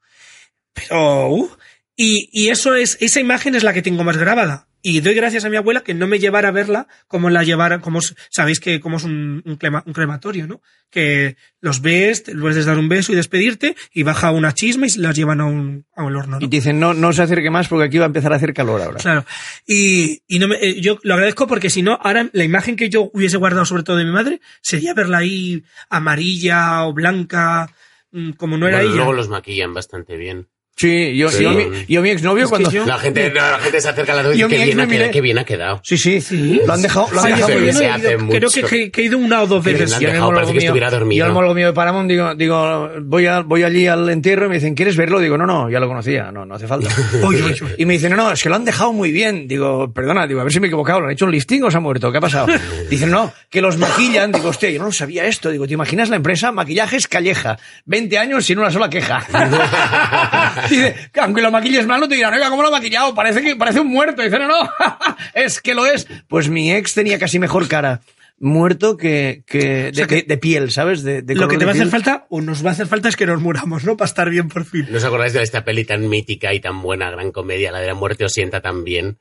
pero, uh, y, y eso es, esa imagen es la que tengo más grabada. Y doy gracias a mi abuela que no me llevara a verla como la llevara, como sabéis que como es un, un crema- un crematorio, ¿no? Que los ves, te puedes dar un beso y despedirte, y baja una chisma y las llevan a un, a un horno, ¿no? Y te dicen, no, no se acerque más porque aquí va a empezar a hacer calor ahora. Claro. Y, y no me, eh, yo lo agradezco porque si no, ahora la imagen que yo hubiese guardado sobre todo de mi madre sería verla ahí amarilla o blanca, mm, como no era Bueno, ella. luego los maquillan bastante bien. Sí, yo, Sí. yo, mi, yo mi exnovio Es cuando... yo- La gente, no, la gente se acerca a la y dice, mi qué bien, ha quedado, miré- qué bien ha quedado. Sí, sí, Sí. Lo han dejado, lo han dejado se- bien. he se ido. hace creo mucho. que, que- que he ido una o dos Sí, veces. Yo dejado, parece que estuviera dormido. Yo al mío de Paramount digo, digo voy, a, voy allí al entierro y me dicen, ¿quieres verlo? Digo, no, no, ya lo conocía, no, no hace falta. Y me dicen, no, no, es que lo han dejado muy bien. Digo, perdona, digo, a ver si me he equivocado, ¿lo han hecho un listing o se ha muerto? ¿Qué ha pasado? Dicen, no, que los maquillan. Digo, hostia, yo no sabía esto. Digo, ¿te imaginas la empresa? Maquillajes Calleja. 20 años sin una sola queja. Dice, que aunque lo maquilles mal, no te dirán, oiga, ¿cómo lo ha maquillado? Parece que parece un muerto. Dice, no, no, es que lo es. Pues mi ex tenía casi mejor cara muerto que, que, de, sea que- de- de piel, ¿sabes? De, de Lo que te va a hacer falta, o nos va a hacer falta, es que nos muramos, ¿no? Para estar bien por fin. ¿No os acordáis de esta peli tan mítica y tan buena, gran comedia, la de la muerte os sienta tan bien?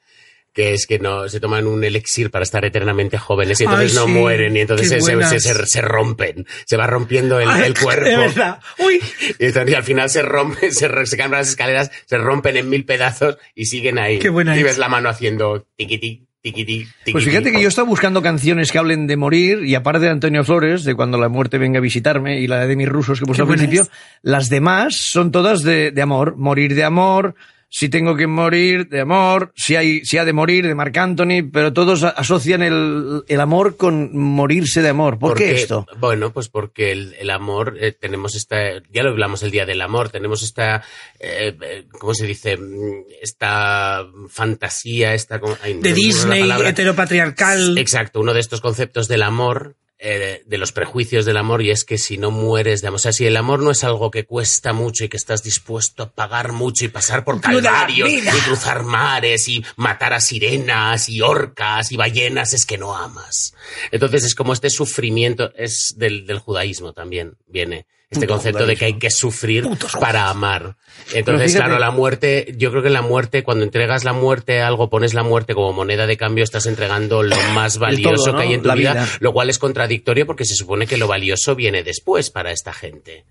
Que es que no se toman un elixir para estar eternamente jóvenes y entonces Ay, no sí, mueren y entonces se, se- se- se- rompen, se va rompiendo el, Ay, el cuerpo. De verdad. Uy, Y, entonces, y al final se rompen, se, caen las escaleras, se rompen en mil pedazos y siguen ahí. Qué buena y es. ves la mano haciendo tiquití, tiquití, tiquití. Pues fíjate que yo estaba buscando canciones que hablen de morir y aparte de Antonio Flores, de cuando la muerte venga a visitarme y la de mis rusos que he puesto al principio, es. las demás son todas de, de amor. Morir de amor, si tengo que morir de amor, si hay, si ha de morir de Marc Anthony, pero todos asocian el, el amor con morirse de amor. ¿Por qué Porque- esto? Bueno, pues porque el, el amor, eh, tenemos esta, ya lo hablamos el día del amor, tenemos esta, eh, eh, ¿cómo se dice? Mm, Esta fantasía, esta... ¿cómo- ay, de Disney, heteropatriarcal. Exacto, uno de estos conceptos del amor, eh, de los prejuicios del amor, y es que si no mueres de amor, o sea, si el amor no es algo que cuesta mucho y que estás dispuesto a pagar mucho y pasar por calvarios y cruzar mares y matar a sirenas y orcas y ballenas, es que no amas. Entonces es como este sufrimiento, es del, del judaísmo también, viene. Este Puto concepto de que hay que sufrir Putos para amar. Entonces, fíjate- claro, la muerte, yo creo que la muerte, cuando entregas la muerte a algo, pones la muerte como moneda de cambio, estás entregando lo más valioso todo, ¿no? que hay en tu vida. lo cual es contradictorio porque se supone que lo valioso viene después para esta gente.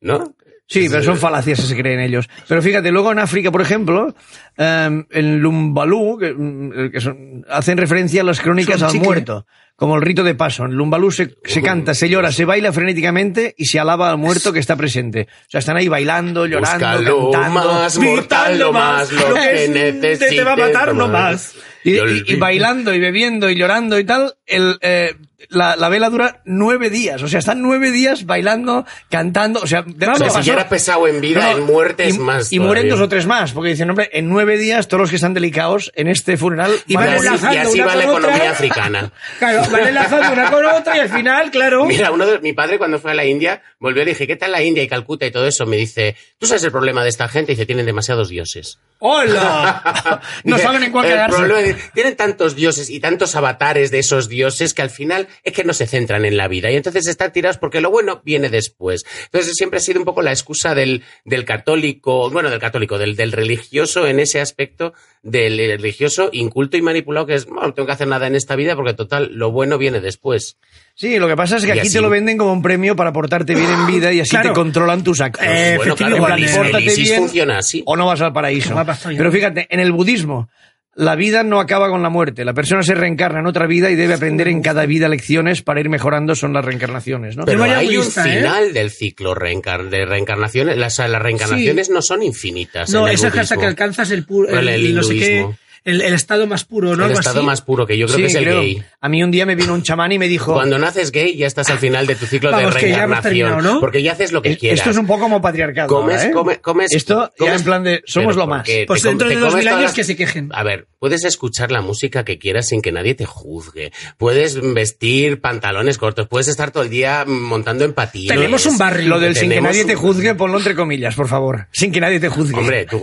¿No? Sí, pero son falacias que se creen ellos. Pero fíjate, luego en África, por ejemplo, em, en Lumbalú, que, mm, que son- hacen referencia a las crónicas Son al muerto, como el rito de paso. En Lumbalú se, se canta, se llora, se baila frenéticamente y se alaba al muerto que está presente. O sea, están ahí bailando, llorando, Busca lo cantando. más mortal, lo más, lo que necesites. te va a matar, no más. Y, y bailando y bebiendo y llorando y tal, el, eh, la, la vela dura nueve días. O sea, están nueve días bailando, cantando. O sea, de- O sea, ¿qué si ya era pesado en vida, No, en muerte y, es más. Y mueren todavía. dos o tres más, porque dicen, hombre, en nueve días todos los que están delicados en este funeral Y van Y así, morir. enlazando y así una va la otra. economía africana. Claro, van enlazando una con otra y al final, claro. Mira, uno de, mi padre cuando fue a la India, volvió y dije, ¿qué tal la India y Calcuta y todo eso? Me dice, ¿tú sabes el problema de esta gente? Dice, tienen demasiados dioses. ¡Hola! no saben en cuál el quedarse. problema es- tienen tantos dioses y tantos avatares de esos dioses que al final es que no se centran en la vida y entonces están tirados porque lo bueno viene después. Entonces siempre ha sido un poco la excusa del, del católico, bueno, del católico, del, del religioso en ese aspecto, del religioso inculto y manipulado que es, bueno, no tengo que hacer nada en esta vida porque total, lo bueno viene después. Sí, lo que pasa es que Y aquí así. te lo venden como un premio para portarte bien en vida y así Claro. te controlan tus actos. Eh, bueno, claro, el el bien funciona así. o no vas al paraíso. No. Pero fíjate, en el budismo, la vida no acaba con la muerte. La persona se reencarna en otra vida y debe aprender en cada vida lecciones para ir mejorando, son las reencarnaciones, ¿no? Pero hay un ¿eh? final del ciclo reencar- de reencarnaciones. Las, las reencarnaciones no son infinitas. No, en el esa es hasta budismo. que alcanzas el puro, El- el no sé qué, hinduismo. El, el estado más puro, ¿no? el Algo estado así. más puro, que yo creo Sí, que es el creo. gay. A mí un día me vino un chamán y me dijo... Cuando naces gay ya estás al final de tu ciclo Vamos, de reencarnación. ¿no? Porque ya haces lo que "Es- quieras. Esto es un poco como patriarcado. comes, ¿eh? come- comes, Esto ya comes- en plan de somos lo más. porque Pues dentro de dos mil años las- que se quejen. A ver, puedes escuchar la música que quieras sin que nadie te juzgue. Puedes vestir pantalones cortos. Puedes estar todo el día montando en patines. Tenemos un barrio. Lo del sin que nadie te juzgue, ponlo entre comillas, por favor. Sin que nadie te juzgue. Hombre, tú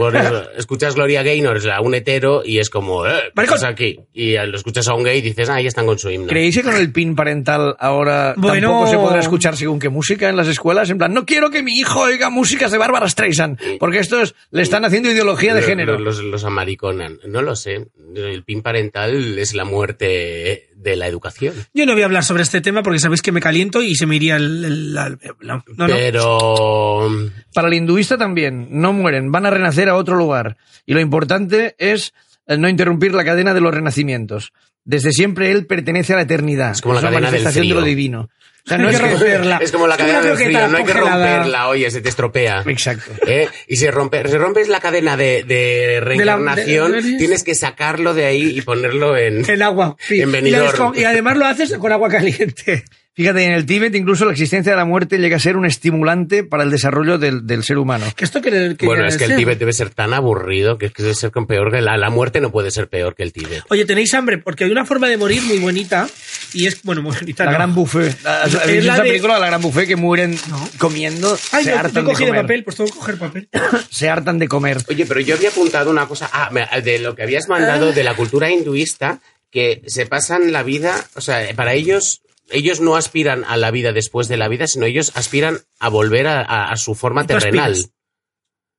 escuchas Gloria Gaynor a un hetero y es como, eh, ¿qué pasa aquí? Y lo escuchas a un gay y dices, ah, ahí están con su himno. ¿Creéis que con el pin parental ahora Bueno. tampoco se podrá escuchar según qué música en las escuelas? En plan, no quiero que mi hijo oiga músicas de Bárbara Streisand, porque esto es, le están haciendo ideología de género. Los, los, los amariconan. No lo sé. El PIN parental es la muerte de la educación. Yo no voy a hablar sobre este tema porque sabéis que me caliento y se me iría el... el- la- no, no, no. Pero Para el hinduista también, no mueren, van a renacer a otro lugar. Y lo importante es eh, no interrumpir la cadena de los renacimientos. Desde siempre él pertenece a la eternidad. Es como la cadena del manifestación de lo frío. divino. O sea, no Hay es que romperla. es como la Es cadena del frío, no hay que romperla, oye, se te estropea. Exacto. ¿Eh? Y si, rompe, si rompes la cadena de, de reencarnación, de- de- tienes que sacarlo de ahí y ponerlo en... En agua. sí. En y además lo haces con agua caliente. Fíjate, en el Tíbet incluso la existencia de la muerte llega a ser un estimulante para el desarrollo del, del ser humano. Que esto quiere, que Bueno, es que el. Tíbet debe ser tan aburrido que es que debe ser con peor que la, la muerte no puede ser peor que el Tíbet. Oye, ¿tenéis hambre? Porque hay una forma de morir muy bonita y es, bueno, muy bonita. La no. gran buffet. ¿Has Es la de- película, La gran buffet, que mueren No. comiendo, Ay, se yo, yo hartan de comer. papel, pues tengo que coger papel. Se hartan de comer. Oye, pero yo había apuntado una cosa, ah, me- de lo que habías mandado de la cultura hinduista, que se pasan la vida, o sea, para ellos, ellos no aspiran a la vida después de la vida, sino ellos aspiran a volver a, a- a su forma terrenal. aspiras.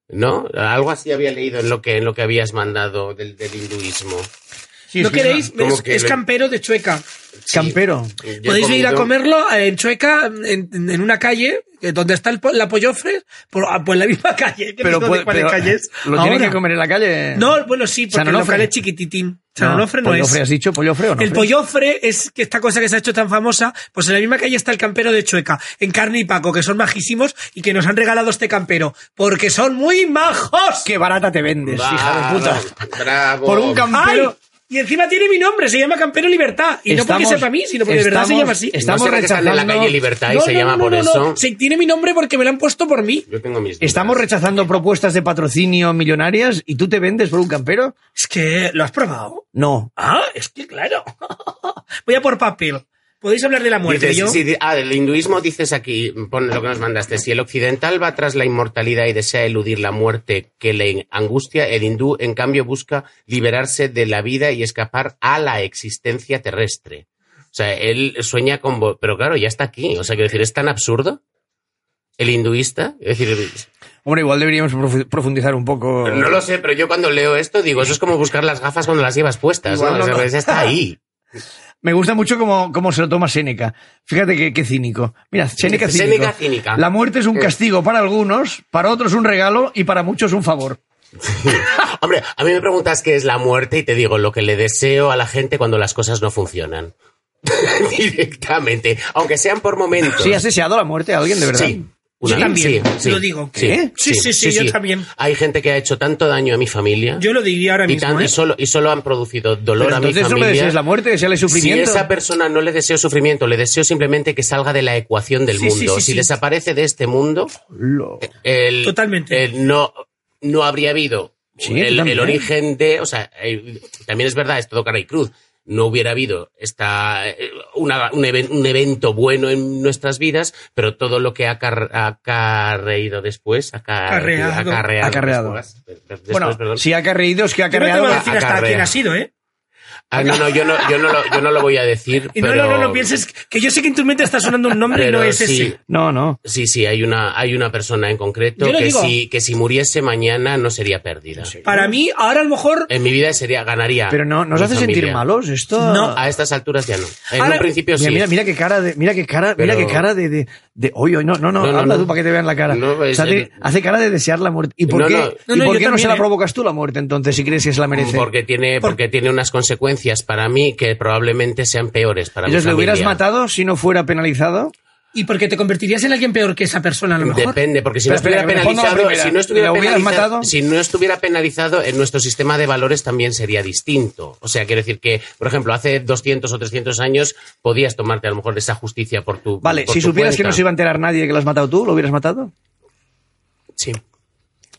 ¿No? Algo así había leído en lo que, en lo que habías mandado del, del hinduismo. Sí, ¿No queréis? Es, que es campero de Chueca. Sí. Campero. Podéis ir a comerlo en Chueca, en, en una calle, eh, donde está el, la Pollofre, por, ah, pues la misma calle. ¿Qué Pero, puede- cuáles pero, calles? ¿Lo tienen Ahora. que comer en la calle? No, bueno, sí, porque el local es chiquititín. San no, Pollofre, es. ¿has dicho pollofre o no? El pollofre es que esta cosa que se ha hecho tan famosa, pues en la misma calle está el campero de Chueca, en Carne y Paco, que son majísimos y que nos han regalado este campero, porque son muy majos. Qué barata te vendes, hija de puta. Bravo, Bravo. Por un campero... ¡Ay! Y encima tiene mi nombre, se llama Campero Libertad. Y no porque sepa a mí, sino porque de verdad se llama así. estamos ¿No será que están en la rechazando- calle Libertad y No, se no, llama no, por no, eso. no. Se- tiene mi nombre porque me lo han puesto por mí. Yo tengo mis. Estamos rechazando propuestas de patrocinio millonarias y tú te vendes por un campero? Es que, ¿lo has probado? No. Ah, es que claro. Voy a por papel. Podéis hablar de la muerte. Dices, yo, sí, ah, del hinduismo dices aquí, pon lo que nos mandaste. Si el occidental va tras la inmortalidad y desea eludir la muerte que le angustia, el hindú, en cambio, busca liberarse de la vida y escapar a la existencia terrestre. O sea, él sueña con... vo- Pero claro, ya está aquí. O sea, quiero decir, es tan absurdo el hinduista. Es decir, Hombre, igual deberíamos profu- profundizar un poco. no lo sé, pero yo cuando leo esto digo, eso es como buscar las gafas cuando las llevas puestas, Igual ¿no? no O sea, pues está ahí. Me gusta mucho cómo, cómo se lo toma Séneca. Fíjate qué, qué cínico. Mira, Séneca cínico. Séneca cínica. La muerte es un castigo para algunos, para otros un regalo y para muchos un favor. Hombre, a mí me preguntas qué es la muerte y te digo lo que le deseo a la gente cuando las cosas no funcionan. Directamente, aunque sean por momentos. ¿Sí has deseado la muerte a alguien, de verdad? Sí. Yo también, sí, sí, lo digo. sí, ¿Qué? Sí, sí, sí, yo también. Hay gente que ha hecho tanto daño a mi familia yo lo diría ahora y, mismo. tan- ¿eh? y solo, y solo han producido dolor Pero a mi entonces no le familia. la muerte, deseale si sufrimiento. esa persona no le deseo sufrimiento, le deseo simplemente que salga de la ecuación del mundo. si desaparece de este mundo, el, Totalmente. el no, no habría habido Sí, el, el origen de, o sea, eh, también es verdad, es todo cara y cruz. No hubiera habido esta, eh, una- un, even- un evento bueno en nuestras vidas, pero todo lo que ha acar- acarreído después, acar- Acarreado. acarreado, Acarreado. después, después, Bueno, perdón. si ha carreído es que ha Yo no te carreado. voy a decir hasta quién ha sido, ¿eh? Ah, no, no, yo no, yo no lo, yo no lo voy a decir, Y no, pero... no, no, no pienses que yo sé que en tu mente está sonando un nombre y no es sí, ese. No, no. Sí, sí, hay una, hay una persona en concreto que digo. si, que si muriese mañana no sería pérdida. Para mí, ahora a lo mejor En mi vida sería, ganaría. Pero no, ¿nos hace sentir malos esto? No. A estas alturas ya no. En Ahora- un principio sí. Mira, mira, mira qué cara de, mira qué cara, Pero- mira qué cara de, de, de hoy, hoy, no, no, no, habla no. tú para que te vean la cara. No, es O sea, te- el- hace cara de desear la muerte. ¿Y por No, qué, no. No, ¿y por qué no se también, la ¿eh? provocas tú la muerte entonces si crees que se la merece? Porque tiene, porque tiene unas consecuencias para mí que probablemente sean peores para Entonces, mi ¿le hubieras matado si no fuera penalizado? Y porque te convertirías en alguien peor que esa persona a lo mejor. Depende, porque si no estuviera penalizado, si no estuviera ¿Le hubieras penalizado, matado? si no estuviera penalizado, en nuestro sistema de valores también sería distinto. O sea, quiero decir que, por ejemplo, hace 200 o 300 años podías tomarte a lo mejor esa justicia por tu Vale, por si tu supieras que no se iba a enterar nadie que lo has matado tú, ¿lo hubieras matado? Sí.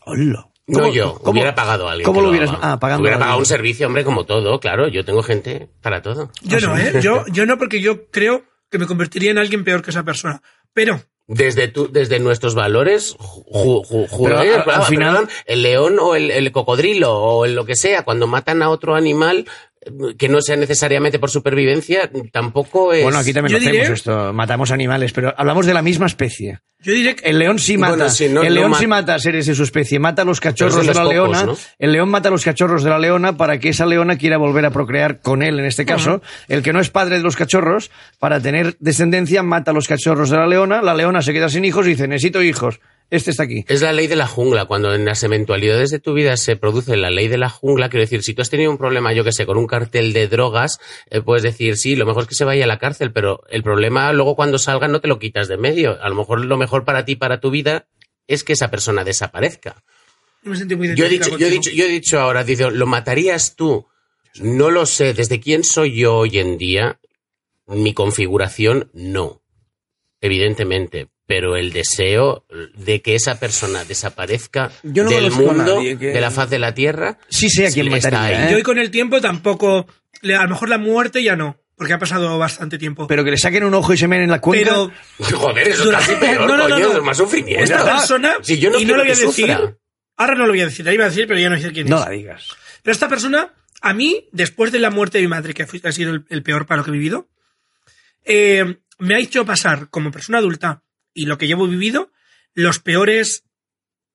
Hola. No ¿Cómo- yo, cómo- hubiera pagado a alguien. ¿Cómo que lo hubieras. Ah, pagando Hubiera pagado un servicio, hombre, como todo, claro. Yo tengo gente para todo. Yo no, ¿eh? Yo, yo no, porque yo creo que me convertiría en alguien peor que esa persona. Pero, Desde, tu, desde nuestros valores, ju, ju- ju- Pero eh, al- al final- perdón, el león o el, el cocodrilo o el lo que sea, cuando matan a otro animal, que no sea necesariamente por supervivencia, tampoco es... Bueno, aquí también Yo lo hacemos diré- esto, matamos animales, pero hablamos de la misma especie. Yo diré que El león sí mata. Bueno, sí, no- el no león ma- sí mata a seres de su especie. Mata a los cachorros de la leona. El león mata a los cachorros de la leona para que esa leona quiera volver a procrear con él, en este caso. El que no es padre de los cachorros, para tener descendencia, mata a los cachorros de la leona. La leona se queda sin hijos y dice, necesito hijos. Este está aquí. Es la ley de la jungla. Cuando en las eventualidades de tu vida se produce la ley de la jungla, quiero decir, si tú has tenido un problema, yo que sé, con un cartel de drogas, eh, puedes decir, sí, lo mejor es que se vaya a la cárcel, pero el problema luego cuando salga no te lo quitas de en medio. A lo mejor lo mejor para ti, para tu vida, es que esa persona desaparezca. me sentí muy Yo he dicho, yo he dicho, yo he dicho ahora, dice, ¿lo matarías tú? No lo sé. Desde quién soy yo hoy en día, mi configuración, no. Evidentemente. Pero el deseo de que esa persona desaparezca Yo no del mundo, nadie que- de la faz de la tierra, Sí sé a quién está mataría, ahí. ¿eh? Yo hoy con el tiempo tampoco, a lo mejor la muerte ya no, porque ha pasado bastante tiempo. Pero que le saquen un ojo y se meen en la cuenca. Pero Joder, eso es Durante- casi peor, no, no, no, coño, no. es más sufrimiento. esta persona, Si yo no y no lo voy a decir, sufra. ahora no lo voy a decir, la iba a decir, pero ya no sé quién no es. la digas. Pero esta persona, a mí, después de la muerte de mi madre, que fue- ha sido el, el peor para lo que he vivido, eh, me ha hecho pasar como persona adulta y lo que llevo vivido, los peores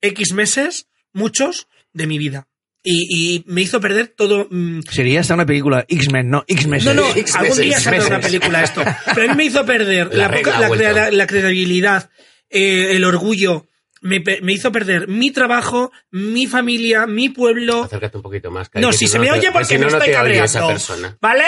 X meses, muchos, de mi vida. Y, y me hizo perder todo. mm, Sería hasta una película X-Men, no, X-Men. no, no, X algún meses, día saldrá meses. una película esto. Pero a mí me hizo perder La poca- credibilidad, eh, el orgullo. Me, me hizo perder mi trabajo, mi familia, mi pueblo. Acércate un poquito más. No, si se me oye porque si me no, no estoy cabreando. esa persona. ¿Vale?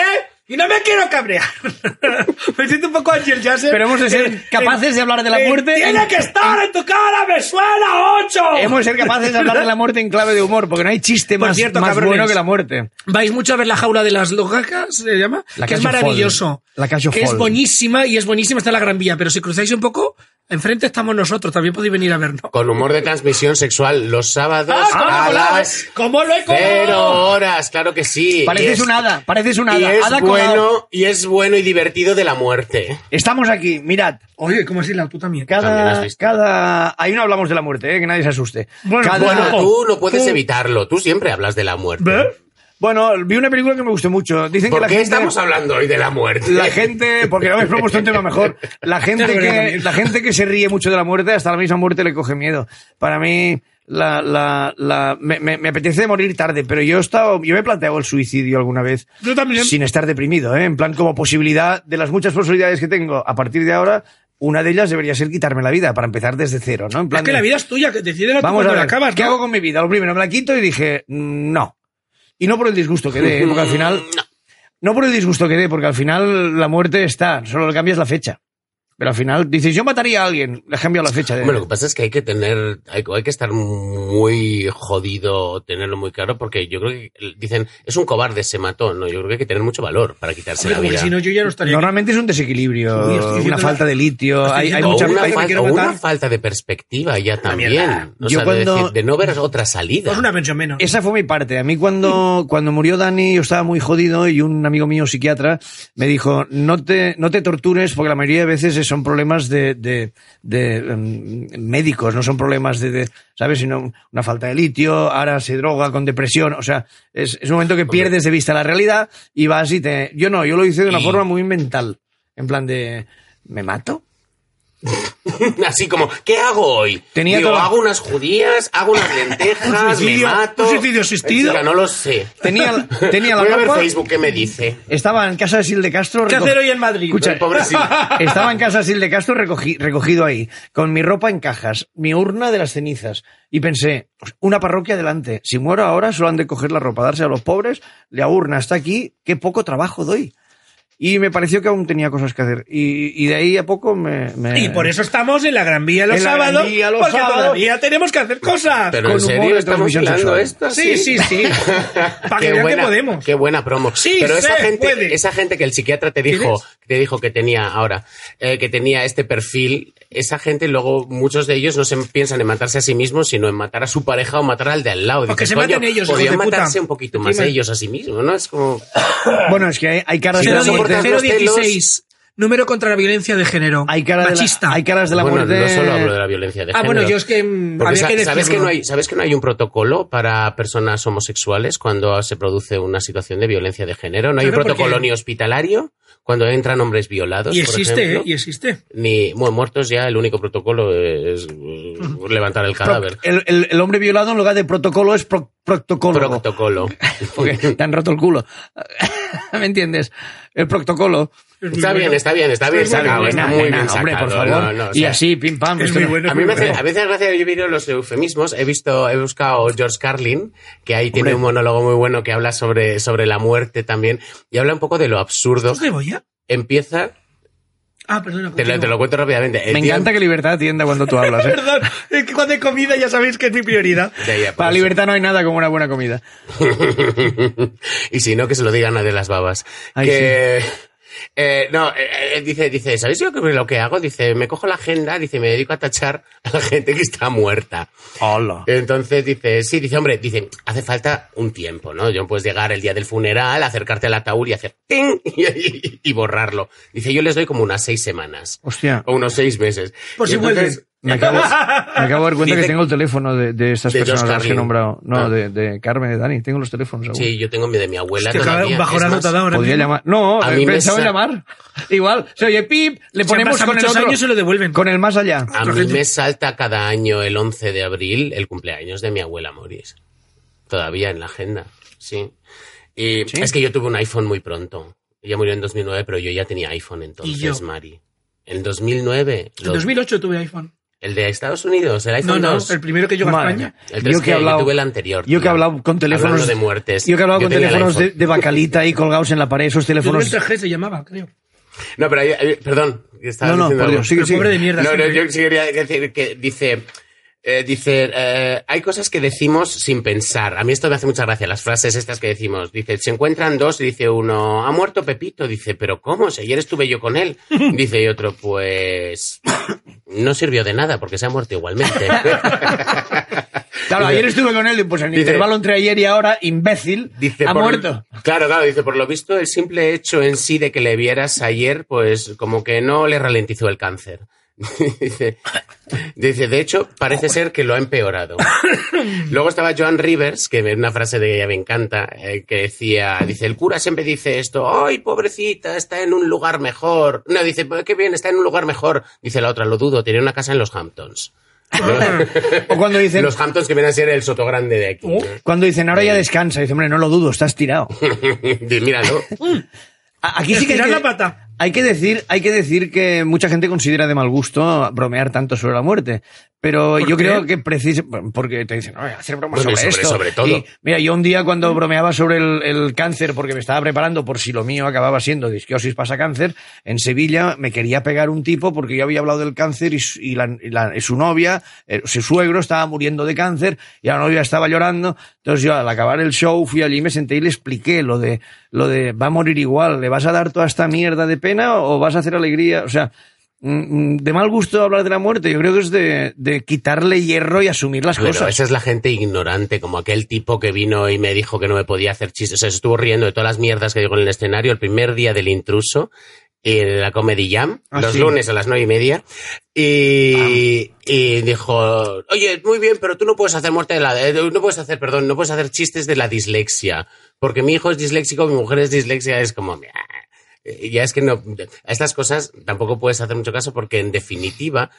Y no me quiero cabrear. me siento un poco Angel Jasser. Pero hemos de ser Eh, capaces eh, de hablar de la eh, muerte ¡Tiene en- que estar en tu cara! ¡Me suena ocho! Hemos de ser capaces de hablar de la muerte en clave de humor, porque no hay chiste Por más, cierto, más cabrones. bueno que la muerte. Vais mucho a ver la jaula de las locacas, se llama, La que es maravilloso. Fall. La que es buenísima y es buenísima, está en la Gran Vía, pero si cruzáis un poco, enfrente estamos nosotros, también podéis venir a vernos. Con humor de transmisión sexual los sábados ¡Ah, a las! ¿Cómo lo he cero horas, claro que sí. Pareces es- un hada, pareces un hada. Y es Hada colado. bueno, y es bueno y divertido de la muerte. Estamos aquí, mirad. Oye, ¿cómo así la puta mía? Cada, cada, ahí no hablamos de la muerte, ¿eh? que nadie se asuste. Bueno, Cada- Bueno, tú no puedes tú- evitarlo. Tú siempre hablas de la muerte. ¿Ve? Bueno, vi una película que me gustó mucho. Dicen ¿Por que la qué gente, estamos hablando hoy de la muerte? la gente, porque no habéis propuesto un tema mejor. La gente que, la gente que se ríe mucho de la muerte, hasta la misma muerte le coge miedo. Para mí, la, la, la, me, me, me apetece morir tarde, pero yo he estado, yo me he planteado el suicidio alguna vez. Yo también. Sin estar deprimido, ¿eh? En plan, como posibilidad de las muchas posibilidades que tengo a partir de ahora, una de ellas debería ser quitarme la vida para empezar desde cero, ¿no? En plan Es que de- la vida es tuya, que decídela tú Vamos a ver, la acabas, ¿qué hago con mi vida? Lo primero, me la quito y dije, mm, no. Y no por el disgusto que dé, porque al final... No por el disgusto que dé, porque al final la muerte está, solo le cambias la fecha. Pero al final dices, yo mataría a alguien, le cambio la fecha. De... Bueno, lo que pasa es que hay que tener, hay, hay que estar muy jodido, tenerlo muy claro, porque yo creo que dicen, es un cobarde, se mató, no, yo creo que hay que tener mucho valor para quitarse la vida. si no, yo ya no estaría aquí. Normalmente es un desequilibrio, estoy una falta de litio, hay, mucha... una, falta, quiero o una matar. falta de perspectiva ya también. mierda. O Yo sea, cuando- de, decir, de no ver otra salida. Pues una pensión menos. Esa fue mi parte. A mí cuando, cuando murió Dani yo estaba muy jodido y un amigo mío psiquiatra me dijo, no te, no te tortures porque la mayoría de veces son problemas de, de, de, em, médicos, no son problemas de, de, ¿sabes? Sino una falta de litio, ahora se droga con depresión. O sea, es, es un momento que pierdes de vista la realidad y vas y te... Yo no, yo lo hice de una Y- forma muy mental. En plan de, ¿me mato? Así como, ¿qué hago hoy? Tenía Digo, toda- hago unas judías, hago unas lentejas, Un me suicidio- mato. un suicidio asistido. No lo sé. Tenía, tenía la Voy a ver ropa- Facebook qué me dice. Estaba en casa de Sil de Castro. ¿Qué hacer hoy en Madrid? Escucha. Estaba en casa de Sil de Castro recogido ahí, con mi ropa en cajas, mi urna de las cenizas. Y pensé, pues, una parroquia adelante. Si muero ahora, solo han de coger la ropa, darse a los pobres, la urna está aquí, qué poco trabajo doy. Y me pareció que aún tenía cosas que hacer. Y, y de ahí a poco me... me- Y por eso estamos en la Gran Vía los En la Gran sábados, Vía los porque sábados. todavía tenemos que hacer cosas. Pero Con en humor serio de estamos transmisión hablando sexual. esto. Sí, sí, sí. Para que Qué vean que buena, podemos. Qué buena promo. Sí, Pero esa gente, puede. esa gente que el psiquiatra te dijo, te dijo que tenía ahora, eh, que tenía este perfil, esa gente luego muchos de ellos no se piensan en matarse a sí mismos, sino en matar a su pareja o matar al de al lado. Porque se "Coño, maten ellos, podrían de puta". matarse un poquito más Encima- ellos a sí mismos, ¿no? Es como Bueno, es que hay, hay caras Si de no la muerte. soportas los 016. Número contra la violencia de género. Hay, cara de la- Machista. hay caras de la bueno, muerte. no solo hablo de la violencia de ah, género. bueno, yo es que Porque había sa- que ¿sabes, que no hay, ¿Sabes que no hay un protocolo para personas homosexuales cuando se produce una situación de violencia de género? ¿No hay Claro, un protocolo porque- ni hospitalario cuando entran hombres violados? Y por existe, ejemplo? ¿eh? Y existe. Ni bueno, muertos ya el único protocolo es levantar el Pro- cadáver. el, el- el hombre violado en lugar de protocolo es pro- proctocólogo. Protocolo. porque te han roto el culo. ¿Me entiendes? El protocolo. Está bien, está bien, está bien sacado, está muy bien hombre, por favor. No, no, o y así, pim pam. es esto muy no- bueno. A mí me hace, a veces gracia, yo he visto los eufemismos, he visto, he buscado George Carlin, que ahí tiene un monólogo muy bueno que habla sobre, sobre la muerte también, y habla un poco de lo absurdo. ¿Es de Goya? Empieza, Ah, perdona. te lo, te lo cuento rápidamente. El Me tío- encanta que Libertad atienda cuando tú hablas. ¿eh? Perdón, es que cuando hay comida ya sabéis que es mi prioridad. Ya, ya, por Para eso. Libertad no hay nada como una buena comida. y si no, que se lo digan a de las babas. Ay, que, eh, no, eh, eh, dice, dice, ¿sabéis yo qué- lo que hago? Dice, me cojo la agenda, dice, me dedico a tachar a la gente que está muerta. Hola. Entonces dice, sí, dice, hombre, dice, hace falta un tiempo, ¿no? Yo puedes llegar el día del funeral, acercarte al ataúd y hacer ¡ting! y, y- y borrarlo. Dice, yo les doy como unas seis semanas. Hostia. O unos seis meses. Por Y si entonces. Me acabo, me acabo de dar cuenta Dice- que tengo el teléfono de, de estas De personas que he nombrado. No, Ah. de, de Carmen, de Dani. Tengo los teléfonos aún. Sí, yo tengo mi de mi abuela todavía. más, Podría mismo. llamar. No, A mí me pensado en sa- llamar. Igual. Se oye, pip, le Se ponemos pasa con el otro. años y lo devuelven. Con el más allá. A mí me salta cada año el 11 de abril el cumpleaños de mi abuela Moris. Todavía en la agenda, sí. Y ¿Sí? es que yo tuve un iPhone muy pronto. Ella murió en 2009, pero yo ya tenía iPhone entonces, yo? Mari. En 2009. En lo- 2008 tuve iPhone. El de Estados Unidos, el No, iPhone no, 2. el primero que llegó a España. El Yo 3G, que he hablado- yo tuve el anterior. Yo que he hablado con teléfonos. Hablando de muertes. Yo que he hablado Yo con teléfonos de, de bacalita ahí colgados en la pared, esos teléfonos. el 3G, se llamaba, creo. No, pero hay- hay- perdón. No, no, diciendo por. Dios, sigue, sigue. pobre de mierda. No, no, yo sí quería decir que dice, eh, dice, eh, hay cosas que decimos sin pensar. A mí esto me hace mucha gracia, las frases estas que decimos. Dice, se encuentran dos y dice uno, ha muerto Pepito. Dice, pero ¿cómo? Si ayer estuve yo con él. Dice y otro, pues, no sirvió de nada porque se ha muerto igualmente. Claro, ayer estuve con él y pues en el intervalo entre ayer y ahora, imbécil, Dice, ha por- muerto. Claro, claro, dice, por lo visto, el simple hecho en sí de que le vieras ayer, pues como que no le ralentizó el cáncer. dice, dice, de hecho, parece ser que lo ha empeorado. Luego estaba Joan Rivers, que es una frase de ella me encanta, eh, que decía, dice, el cura siempre dice esto, ¡ay, pobrecita, está en un lugar mejor! No, dice, "Pues qué bien, está en un lugar mejor. Dice la otra, lo dudo, tenía una casa en los Hamptons. O cuando dicen, Los Hamptons que vienen a ser el soto grande de aquí. Oh. cuando dicen, ahora ya descansa. Dice, hombre, no lo dudo, estás tirado. Dice, Míralo. Aquí sí que hay Estirar que, la pata. Hay que decir, hay que decir que mucha gente considera de mal gusto bromear tanto sobre la muerte. Pero ¿Por yo qué? creo que precis porque te dicen, "No, hacer bromas sobre, sobre- esto. sobre todo. Y, mira, yo un día cuando bromeaba sobre el, el cáncer, porque me estaba preparando por si lo mío acababa siendo disquiosis pasa cáncer, en Sevilla me quería pegar un tipo porque yo había hablado del cáncer y, su- y la- y la- y su novia, eh, su suegro estaba muriendo de cáncer y la novia estaba llorando. Entonces yo al acabar el show fui allí, me senté y le expliqué lo de, lo de va a morir igual, ¿le vas a dar toda esta mierda de pena o vas a hacer alegría? O sea, mm, mm, de mal gusto hablar de la muerte, yo creo que es de, de quitarle hierro y asumir las Bueno, cosas. esa es la gente ignorante, como aquel tipo que vino y me dijo que no me podía hacer chistes. O sea, se estuvo riendo de todas las mierdas que digo en el escenario el primer día del intruso, en la Comedy Jam, Ah, los sí. lunes a las nueve y media. Y, y dijo, oye, muy bien, pero tú no puedes hacer muerte de la, eh, no puedes hacer, perdón, no puedes hacer chistes de la dislexia. Porque mi hijo es disléxico, mi mujer es dislexia, es como, eh, ya es que no, a estas cosas tampoco puedes hacer mucho caso porque en definitiva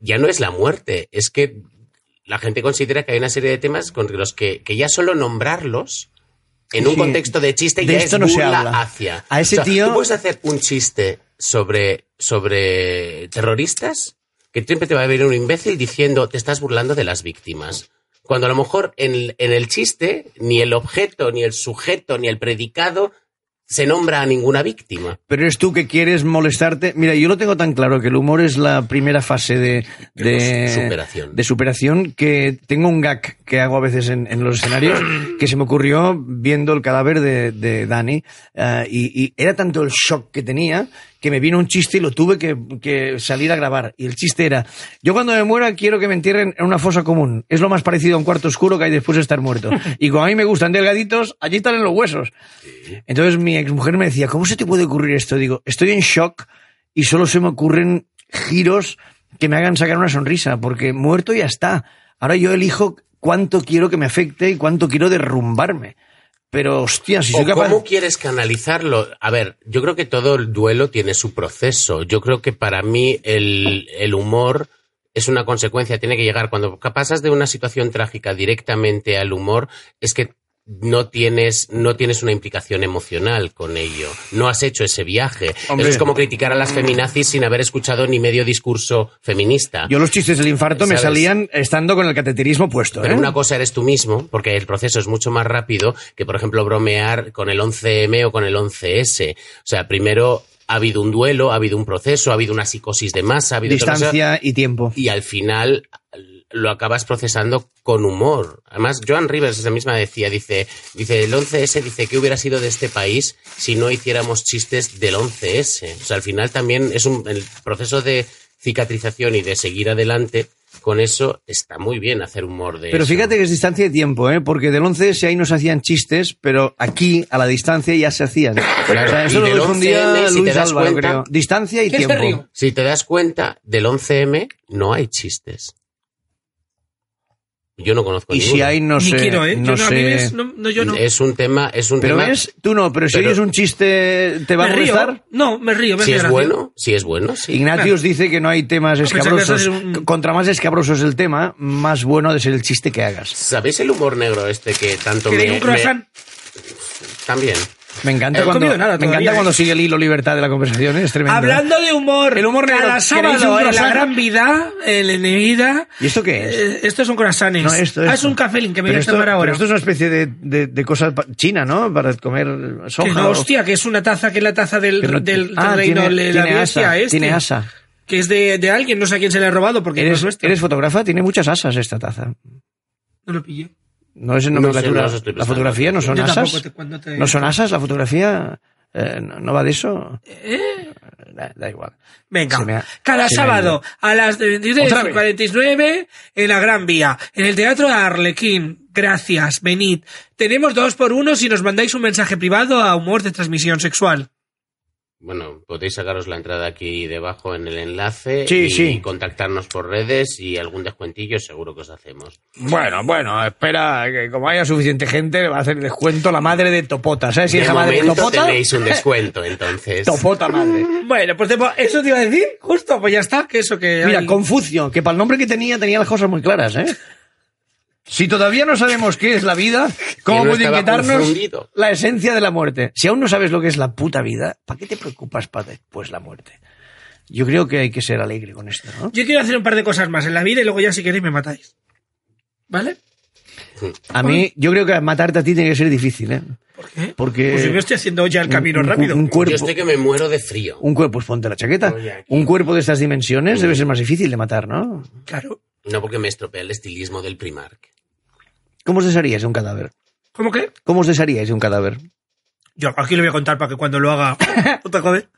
ya no es la muerte, es que la gente considera que hay una serie de temas con los que, que ya solo nombrarlos en un Sí. contexto de chiste De ya esto es no se burla habla. hacia. A ese O sea, tío- Tú puedes hacer un chiste sobre, sobre terroristas que siempre te va a venir un imbécil diciendo te estás burlando de las víctimas. Cuando a lo mejor en, en el chiste ni el objeto, ni el sujeto, ni el predicado se nombra a ninguna víctima. Pero eres tú que quieres molestarte. Mira, yo lo tengo tan claro que el humor es la primera fase de, de Superación. de superación que tengo un gag que hago a veces en, en los escenarios que se me ocurrió viendo el cadáver de, de Dani eh, y, y era tanto el shock que tenía que me vino un chiste y lo tuve que, que salir a grabar. Y el chiste era, yo cuando me muera quiero que me entierren en una fosa común. Es lo más parecido a un cuarto oscuro que hay después de estar muerto. Y como a mí me gustan delgaditos, allí están en los huesos. Entonces mi exmujer me decía, ¿cómo se te puede ocurrir esto? Digo, estoy en shock y solo se me ocurren giros que me hagan sacar una sonrisa, porque muerto ya está. Ahora yo elijo cuánto quiero que me afecte y cuánto quiero derrumbarme. Pero, hostia, si ¿O soy capaz... ¿Cómo quieres canalizarlo? A ver, yo creo que todo el duelo tiene su proceso. Yo creo que para mí el, el humor es una consecuencia, tiene que llegar. Cuando pasas de una situación trágica directamente al humor, es que no tienes, no tienes una implicación emocional con ello. No has hecho ese viaje. Hombre. Eso es como criticar a las feminazis sin haber escuchado ni medio discurso feminista. Yo los chistes del infarto me salían estando con el cateterismo puesto. Pero ¿eh? una cosa eres tú mismo, porque el proceso es mucho más rápido que, por ejemplo, bromear con el 11M o con el 11S. O sea, primero ha habido un duelo, ha habido un proceso, ha habido una psicosis de masa, ha habido Distancia y tiempo. y al final lo acabas procesando con humor. Además, Joan Rivers esa misma decía, dice, dice, el 11S, dice, ¿qué hubiera sido de este país si no hiciéramos chistes del 11S? O sea, al final también es un, el proceso de cicatrización y de seguir adelante, con eso está muy bien hacer humor de Pero eso. fíjate que es distancia de tiempo, ¿eh? porque del 11S ahí no se hacían chistes, pero aquí, a la distancia, ya se hacían. Claro, O sea, eso y lo del difundía 11M, si te Luis das Álvaro, cuenta- creo. Distancia y ¿Qué se tiempo. Si te das cuenta, del 11M no hay chistes. Yo no conozco Y ninguno. si hay, no Ni sé. quiero, ¿eh? no yo no, a mí sé. ves, no, no, yo no. Es un tema, es un Pero tema. ves, tú no, pero si Pero- oyes un chiste, ¿te va a me río. molestar? No, me río. Me Si es bueno, si es bueno, sí. Ignatius dice que no hay temas escabrosos. es un- Contra más escabroso es el tema, más bueno ser el chiste que hagas. ¿Sabéis el humor negro este que tanto Que me, de un croissant. me- También. Me encanta, No cuando, nada me encanta ¿eh? cuando sigue el hilo libertad de la conversación, ¿eh? es tremendo. ¿eh? Hablando de humor, El humor cada ¿queréis sábado en la gran vida, en vida. ¿Y esto qué es? Eh, estos son croissants. No, esto, Ah, es esto. un café que me voy a esto, tomar ahora. pero esto es una especie de, de, de cosa china, ¿no? Para comer soja. que no, o- hostia, que es una taza, que es la taza del, no- del Ah, reino tiene- de la tiene asa, este. tiene asa. Que es de, de alguien, no sé a quién se le ha robado porque no ¿Eres, es nuestro. ¿Eres fotógrafa? Tiene muchas asas esta taza. No lo pillé. No es en No sé, nomenclatura. la fotografía no son Yo asas. te- te- ¿No son asas la fotografía? Eh, no, no va de eso? ¿Eh? Da, da igual. Venga, ha- cada sábado a las Otra vez. 23.49 en la Gran Vía, en el Teatro Arlequín. Gracias, venid. Tenemos dos por uno si nos mandáis un mensaje privado a humor de transmisión sexual. Bueno, podéis sacaros la entrada aquí debajo en el enlace Sí, y sí. contactarnos por redes y algún descuentillo seguro que os hacemos. Bueno, bueno, espera, que como haya suficiente gente, le va a hacer descuento la madre de Topota. ¿Sabes si de es la madre de Topota? tenéis un descuento, entonces. Topota madre. Bueno, pues eso te iba a decir, justo, pues ya está, que eso que Mira, hay- Confucio, que para el nombre que tenía tenía las cosas muy claras, ¿eh? Si todavía no sabemos qué es la vida, ¿cómo no puede inquietarnos confundido. la esencia de la muerte? Si aún no sabes lo que es la puta vida, ¿para qué te preocupas para después la muerte? Yo creo que hay que ser alegre con esto, ¿no? Yo quiero hacer un par de cosas más en la vida y luego ya si queréis me matáis. ¿Vale? A mí, yo creo que matarte a ti tiene que ser difícil, ¿eh? ¿Por qué? Porque Pues yo me estoy haciendo ya el camino un- un- rápido. un Yo cuerpo, estoy que me muero de frío. un cuerpo, pues ponte la chaqueta. Un cuerpo de estas dimensiones debe ser más difícil de matar, ¿no? Claro. No porque me estropea el estilismo del Primark. ¿Cómo os desharíais de un cadáver? ¿Cómo que? ¿Cómo os desharíais de un cadáver? Yo aquí lo voy a contar para que cuando lo haga... ¿No te jode?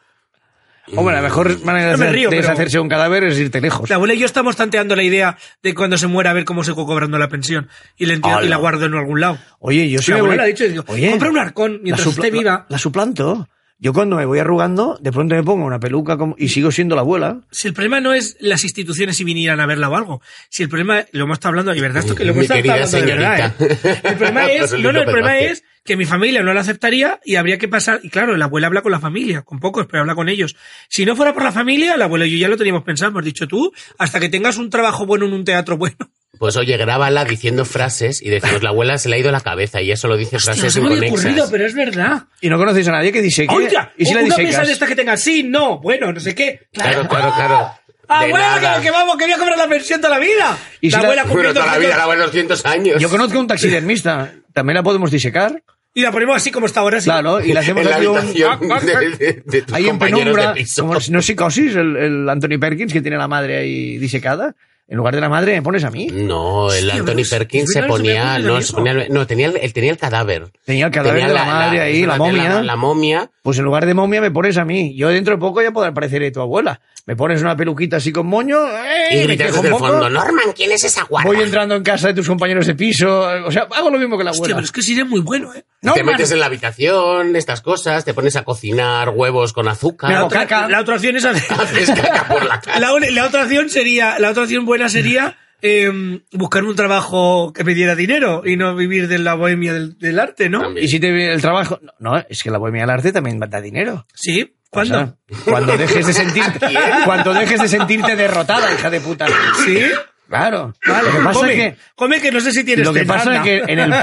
Hombre, la mejor manera de, No me río, de deshacerse de un cadáver es irte lejos. La abuela y yo estamos tanteando la idea de cuando se muera a ver cómo se fue cobrando la pensión y, la, enti- y la guardo en algún lado. Oye, yo sí me abuela voy- le ha dicho, digo, Oye, compra un arcón mientras la esté viva. La, la suplanto. Yo cuando me voy arrugando, de pronto me pongo una peluca como- y sigo siendo la abuela. Si el problema no es las instituciones si vinieran a verla o algo. Si el problema, lo hemos estado hablando, y verdad, esto que lo hemos estado hablando de verdad. ¿eh? El problema es, no, no, el problema es que mi familia no la aceptaría y habría que pasar, y claro, la abuela habla con la familia, con pocos, pero habla con ellos. Si no fuera por la familia, la abuela y yo ya lo teníamos pensado, hemos dicho tú, hasta que tengas un trabajo bueno en un teatro bueno. Pues oye, grábala diciendo frases y decimos, la abuela se le ha ido la cabeza y eso lo dice Hostia, no frases se me ocurrido, pero es verdad. Y no conocéis a nadie que dice que. ¡Oye! ¿Y si la una mesa de esta que tenga sí, no, bueno, no sé qué. Claro, claro, claro. Ah, De bueno, nada. que, que vamos, que voy a cobrar la pensión toda la vida. ¿Y si la la- abuela Bueno, cumpliendo toda la vida, la abuela 200 años. Yo conozco un taxidermista. También la podemos disecar. Y la ponemos así como está ahora. sí. Claro, y le hacemos en la aquí un- habitación de, de- de tus Ahí en penumbra, de piso. como si no es psicosis, el, el Anthony Perkins que tiene la madre ahí disecada. En lugar de la madre me pones a mí. No, el Hostia, Anthony Perkins se ponía, no, se ponía, no, tenía el, él tenía el cadáver. Tenía el cadáver Tenía de la, madre ahí, la, momia. La, la momia. Pues en lugar de momia me pones a mí. Yo dentro de poco ya podrá parecer tu abuela. Me pones una peluquita así con moño. ¡eh! Y me gritas desde un el fondo, Norman, ¿quién es esa guarda? Voy entrando en casa de tus compañeros de piso. O sea, hago lo mismo que la Hostia, abuela. pero es que sería muy bueno, ¿eh? No, te man. metes en la habitación, estas cosas, te pones a cocinar huevos con azúcar. La otra, caca. la otra opción es hacer- Haces caca por la cara. la, la otra opción sería, la otra opción buena sería eh, buscar un trabajo que me diera dinero y no vivir de la bohemia del, del arte, ¿no? También. Y si te viene el trabajo. No, es que la bohemia del arte también da dinero. Sí. ¿Cuándo? O sea, cuando dejes de sentirte, cuando dejes de sentirte derrotada, hija de puta. ¿Sí? Claro. Vale, lo que pasa come, es que come que no sé si tienes lo que pasa es que en el,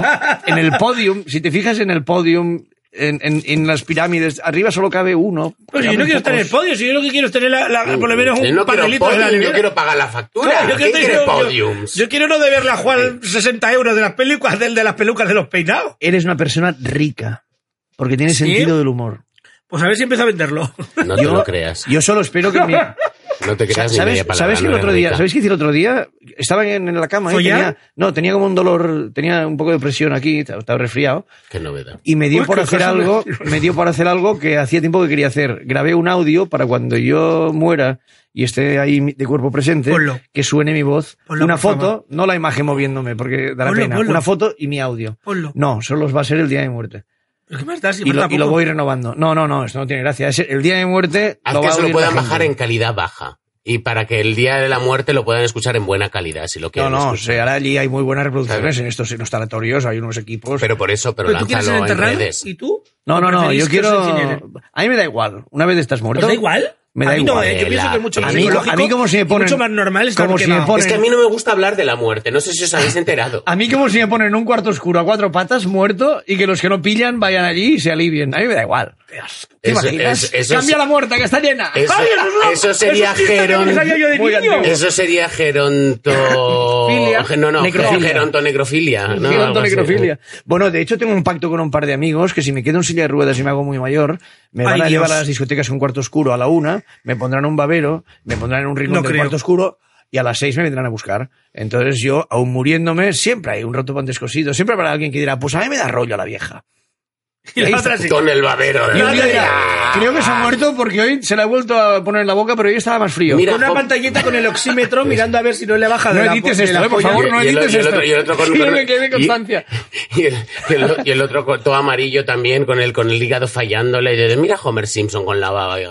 en el podium, si te fijas en el podium, en, en, en las pirámides, arriba solo cabe uno. Pues yo no quiero estar en el podio, si yo lo que quiero es tener la, la- por lo menos Yo un no quiero panelito de la podium, yo quiero pagar la factura. Claro, yo ¿Quién quiero- quiere yo- yo- podiums? Yo, quiero no deberle a Juan 60 euros de las películas, del de las pelucas de los peinados. Eres una persona rica, porque tienes ¿Sí? sentido del humor. Pues a ver si empieza a venderlo. No te lo creas. Yo solo espero que mi... No te creas ni ¿Sabes, media palabra. ¿sabes que el no otro día, rica. ¿sabéis qué hice el otro día? Estaba en, en la cama y ¿Follar? tenía, no, tenía como un dolor, tenía un poco de presión aquí, estaba resfriado. Qué novedad. Y me dio Uy, por hacer algo, me dio por hacer algo que hacía tiempo que quería hacer. Grabé un audio para cuando yo muera y esté ahí de cuerpo presente, Ponlo. que suene mi voz, Ponlo, una foto, favor. no la imagen moviéndome porque dará Ponlo, pena, ponlo. una foto y mi audio. Ponlo. No, solo os va a ser el día de muerte. ¿Pero qué más da si Y lo, y voy renovando. No, no, no, esto no tiene gracia. Es el día de muerte Haz lo que se lo puedan bajar en calidad baja. Y para que el día de la muerte lo puedan escuchar en buena calidad, si lo No, quieren no, o escuchar. sea, ahora allí hay muy buenas reproducciones en estos instalatorios, hay unos equipos. Pero por eso, pero, ¿Pero tú quieres ser lánzalo en redes. ¿Y tú? no, ¿O no, no, yo quiero... A mí me da igual. Una vez estás muerto... ¿Os da igual? Me da a mí no, igual. eh, yo pienso que es mucho A más mí- psicológico a mí como si me ponen- mucho más normal estar como si me ponen- Es que a mí no me gusta hablar de la muerte. No sé si os habéis enterado. A mí como si me ponen en un cuarto oscuro a cuatro patas, muerto, y que los que no pillan vayan allí y se alivien. A mí me da igual. ¿Te Eso- imaginas? es- eso Cambia es- la muerta, que está llena. Eso, ¡Ay, eso sería Eso sería geronto... No, no, Necrofilia. Geronto Algo así. necrofilia. Bueno, de hecho tengo un pacto con un par de amigos que si me quedo en silla de ruedas y me hago muy mayor, me Ay, van a Dios. llevar a las discotecas un cuarto oscuro a la una, me pondrán un babero, me pondrán en un rincón No del cuarto oscuro y a las seis me vendrán a buscar. Entonces yo, aún muriéndome, siempre hay un roto pan descosido. Siempre habrá alguien que dirá, pues a mí me da rollo a la vieja. Y la otra sí. Con el babero. Y un día ¿eh? creo que se ha muerto porque hoy se la ha vuelto a poner en la boca, pero hoy estaba más frío. Mira, Con una pantalleta con el oxímetro mirando a ver si no le baja de no la edites de esto, la eh, por polla. favor, no Y el- edites y el esto. otro- y el otro con- Quiero con- que quede y- constancia. Y el, y el- y el otro con- todo amarillo también, con el, con el hígado fallándole. Y de, mira Homer Simpson con la baba. Y, eh,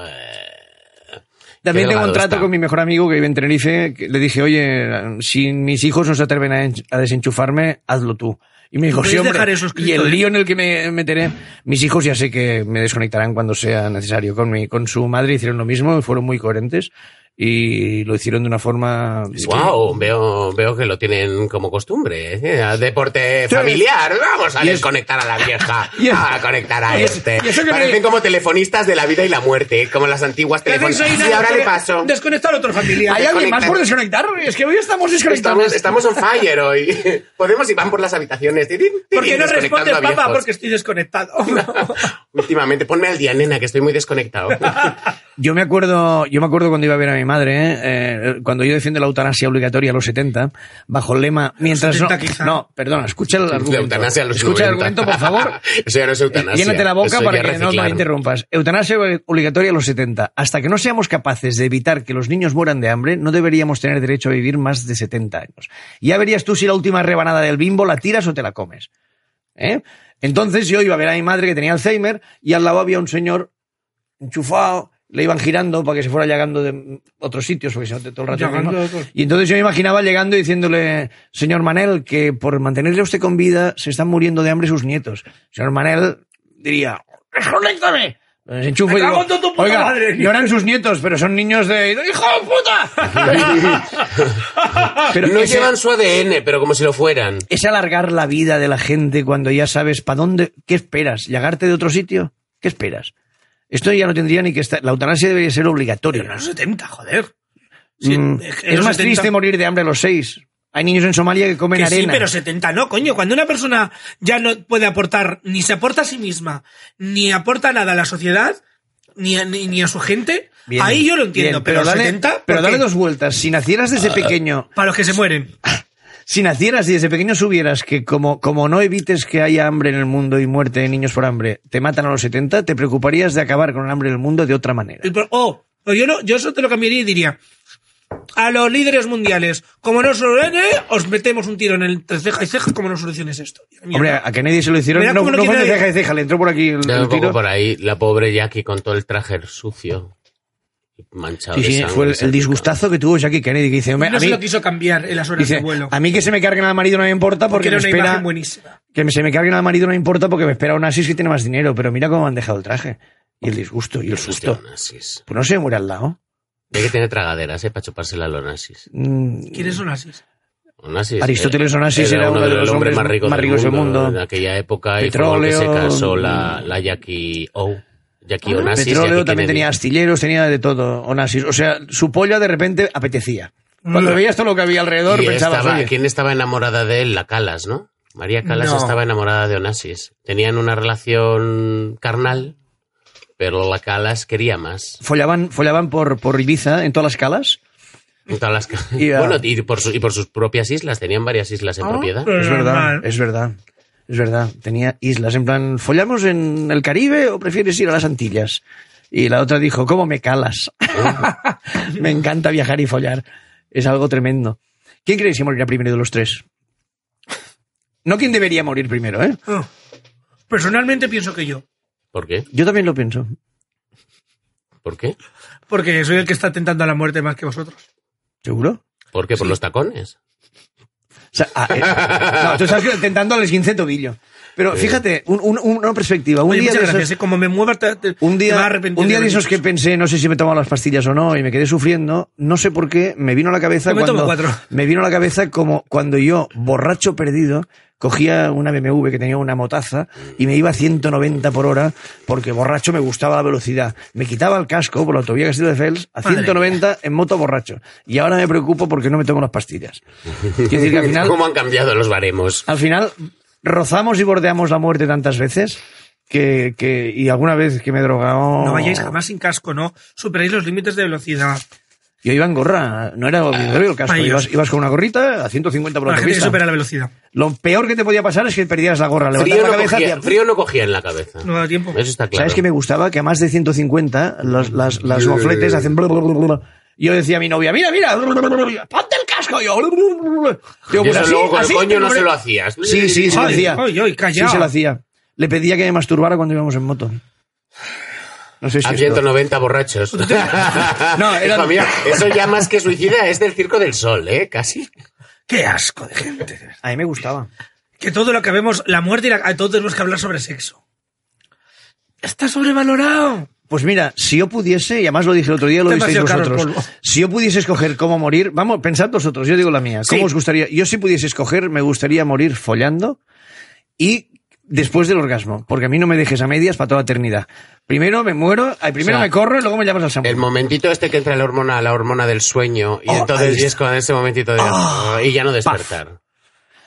También Qué tengo un delgado trato está. con mi mejor amigo que vive en Tenerife. que le dije, oye, si mis hijos no se atreven a, en- a desenchufarme, hazlo tú. Y me dijo, ¿Podéis sí, hombre. dejar eso escrito, y el lío en el que me meteré, mis hijos ya sé que me desconectarán cuando sea necesario. Con, mi, con su madre hicieron lo mismo, y fueron muy coherentes y lo hicieron de una forma... Wow, veo, veo que lo tienen como costumbre. ¿eh? Deporte familiar. Vamos a desconectar a la vieja. Y es- a conectar a este. que Parecen me- como telefonistas de la vida y la muerte, como las antiguas ¿Qué hacéis telefonistas. ahí? Y ahora le paso. Desconectar a otro familiar. ¿Hay alguien más por desconectar? Es que hoy estamos desconectados. Estamos, estamos on fire hoy. Podemos y van por las habitaciones. ¿Por qué no respondes, papá? Porque estoy desconectado. Últimamente, ponme al día, nena, que estoy muy desconectado. Yo me acuerdo, yo me acuerdo cuando iba a ver a mi madre, ¿eh? Eh, cuando yo defiendo la eutanasia obligatoria a los 70, bajo el lema, mientras 70 no, quizá. no, perdona, escucha el argumento. La eutanasia a los escucha el 90. argumento, por favor. Eso ya no es eutanasia. Llénate la boca Eso para que no me interrumpas. Eutanasia obligatoria a los 70. Hasta que no seamos capaces de evitar que los niños mueran de hambre, no deberíamos tener derecho a vivir más de 70 años. Ya verías tú si la última rebanada del bimbo la tiras o te la comes. ¿Eh? Entonces yo iba a ver a mi madre que tenía Alzheimer y al lado había un señor enchufado, le iban girando para que se fuera llegando de otros sitios, porque te todo el rato... Y entonces yo me imaginaba llegando y diciéndole, señor Manel, que por mantenerle a usted con vida se están muriendo de hambre sus nietos. Señor Manel diría, ¡desconéctame! Les enchufo y digo, tu puta oiga, madre". lloran sus nietos, pero son niños de... ¡Hijo de puta! pero no ese- llevan su ADN, pero como si lo fueran. es alargar la vida de la gente cuando ya sabes para dónde, ¿qué esperas? ¿Llegarte de otro sitio? ¿Qué esperas? Esto ya no tendría ni que estar, la eutanasia debería ser obligatoria. Pero en los 70, joder. Sí, Mm, es más 70 triste morir de hambre a los seis. Hay niños en Somalia que comen Que sí, arena. pero 70 no, coño. Cuando una persona ya no puede aportar, ni se aporta a sí misma, ni aporta nada a la sociedad, ni a, ni, ni a su gente, Bien, ahí yo lo entiendo, bien, pero, dale, 70, pero ¿por dale dos vueltas. Si nacieras desde pequeño, Para los que se mueren. si nacieras y desde pequeño supieras que como, como no evites que haya hambre en el mundo y muerte de niños por hambre, te matan a los 70, te preocuparías de acabar con el hambre en el mundo de otra manera. Oh, o yo, no, yo eso te lo cambiaría y diría, a los líderes mundiales, como no solucione, os metemos un tiro en el entre ceja y ceja como no soluciones esto. Mierda. Hombre, a Kennedy se lo hicieron, no, no no fue de quiere- ceja y ceja, le entró por aquí el, el tiro. por ahí, la pobre Jackie con todo el traje sucio. Manchado Sí, de sí, fue el, el disgustazo que tuvo Jackie Kennedy, que dice, "Hombre, no a se mí, lo quiso cambiar en las horas dice, de vuelo. a mí que se me carguen al marido no me importa porque, porque era me una espera, buenísima. que se me carguen al marido no me importa porque me espera un Asis que tiene más dinero, pero mira cómo me han dejado el traje. Y el disgusto, y el susto. Pues no se muere al lado. Hay que tener tragaderas, ¿eh? Para chupársela a los nazis. Mm, ¿Quiénes son así? Onassis, Aristóteles eh, Onassis era uno de los hombres más ricos, más del, ricos del mundo, mundo. En aquella época y fue con el que se Petróleo, casó la, la Jackie O. Onassis. Petróleo, Jackie también tenía astilleros, tenía de todo, Onassis. O sea, su polla de repente apetecía. Cuando veías todo lo que había alrededor, Y pensabas, estaba- oye, ¿Quién estaba enamorada de él? La Calas, ¿no? María Calas No. estaba enamorada de Onassis. Tenían una relación carnal, pero la Calas quería más. follaban, follaban por, por Ibiza en todas las calas. En todas las ca- Y, bueno, y por, su- y por sus propias islas. Tenían varias islas en Ah, propiedad. Es verdad, es verdad. Es verdad, tenía islas. En plan, ¿follamos en el Caribe o prefieres ir a las Antillas? Y la otra dijo, ¿cómo me calas? me encanta viajar y follar. Es algo tremendo. ¿Quién creéis que morirá primero de los tres? No quién debería morir primero, ¿eh? Oh. Personalmente pienso que yo. ¿Por qué? Yo también lo pienso. ¿Por qué? Porque soy el que está tentando a la muerte más que vosotros. ¿Seguro? ¿Por qué? ¿Por los tacones? O sea, ah, eh, no, tú estás intentando el esguince tobillo. Pero fíjate, un- un- una perspectiva. Un Oye, día muchas de esos- gracias. ¿eh? Como me te, te- Un te día, arrepentir un día de esos que pensé, no sé si me he tomado las pastillas o no, y me quedé sufriendo, no sé por qué, me vino a la cabeza me tomo cuando, cuatro. me vino a la cabeza como cuando yo, borracho perdido, cogía una BMW que tenía una motaza y me iba a 190 por hora porque borracho me gustaba la velocidad. Me quitaba el casco por la autovía Castillo de Fels a Madre 190 en moto borracho. Y ahora me preocupo porque no me tomo las pastillas. Quiero decir que al final, ¿Cómo han cambiado los baremos? al final rozamos y bordeamos la muerte tantas veces que, que y alguna vez que me he drogado... No vayáis jamás sin casco, no superéis los límites de velocidad. Yo iba en gorra, no era obligatorio el casco. Ibas, ibas con una gorrita a 150 por la La gente que supera la velocidad. Lo peor que te podía pasar es que perdieras la gorra. Frío la no, cabeza cogía, hacía- frío no cogía en la cabeza. No da tiempo. Eso está claro. ¿Sabes qué me gustaba? Que a más de 150 las, las, las mofletes hacen... bla, bla, bla, Yo decía a mi novia, mira, mira, ponte el casco. Yo, bla, bla, bla, bla. Digo, Y pues eso así, luego con así, el coño no se lo hacías. Sí, sí, se lo hacía. ay, ay, Sí, se lo hacía. Le pedía que me masturbara cuando íbamos en moto. No sé si A esto- 190 borrachos. No, eran- eso ya más que suicida es del Circo del Sol, ¿eh? Casi. Qué asco de gente. A mí me gustaba. Que todo lo que vemos, la muerte y la... a Todos tenemos que hablar sobre sexo. Está sobrevalorado. Pues mira, si yo pudiese, y además lo dije el otro día, lo el vosotros. Si yo pudiese escoger cómo morir, vamos, pensad vosotros, yo digo la mía. ¿Cómo Sí. os gustaría? Yo si pudiese escoger, me gustaría morir follando y después del orgasmo, porque a mí no me dejes a medias para toda la eternidad. Primero me muero, primero O sea, me corro y luego me llamas al El shampoo. momentito este que entra la hormona, la hormona del sueño, y Oh, entonces y es con ese momentito de... y ya no despertar.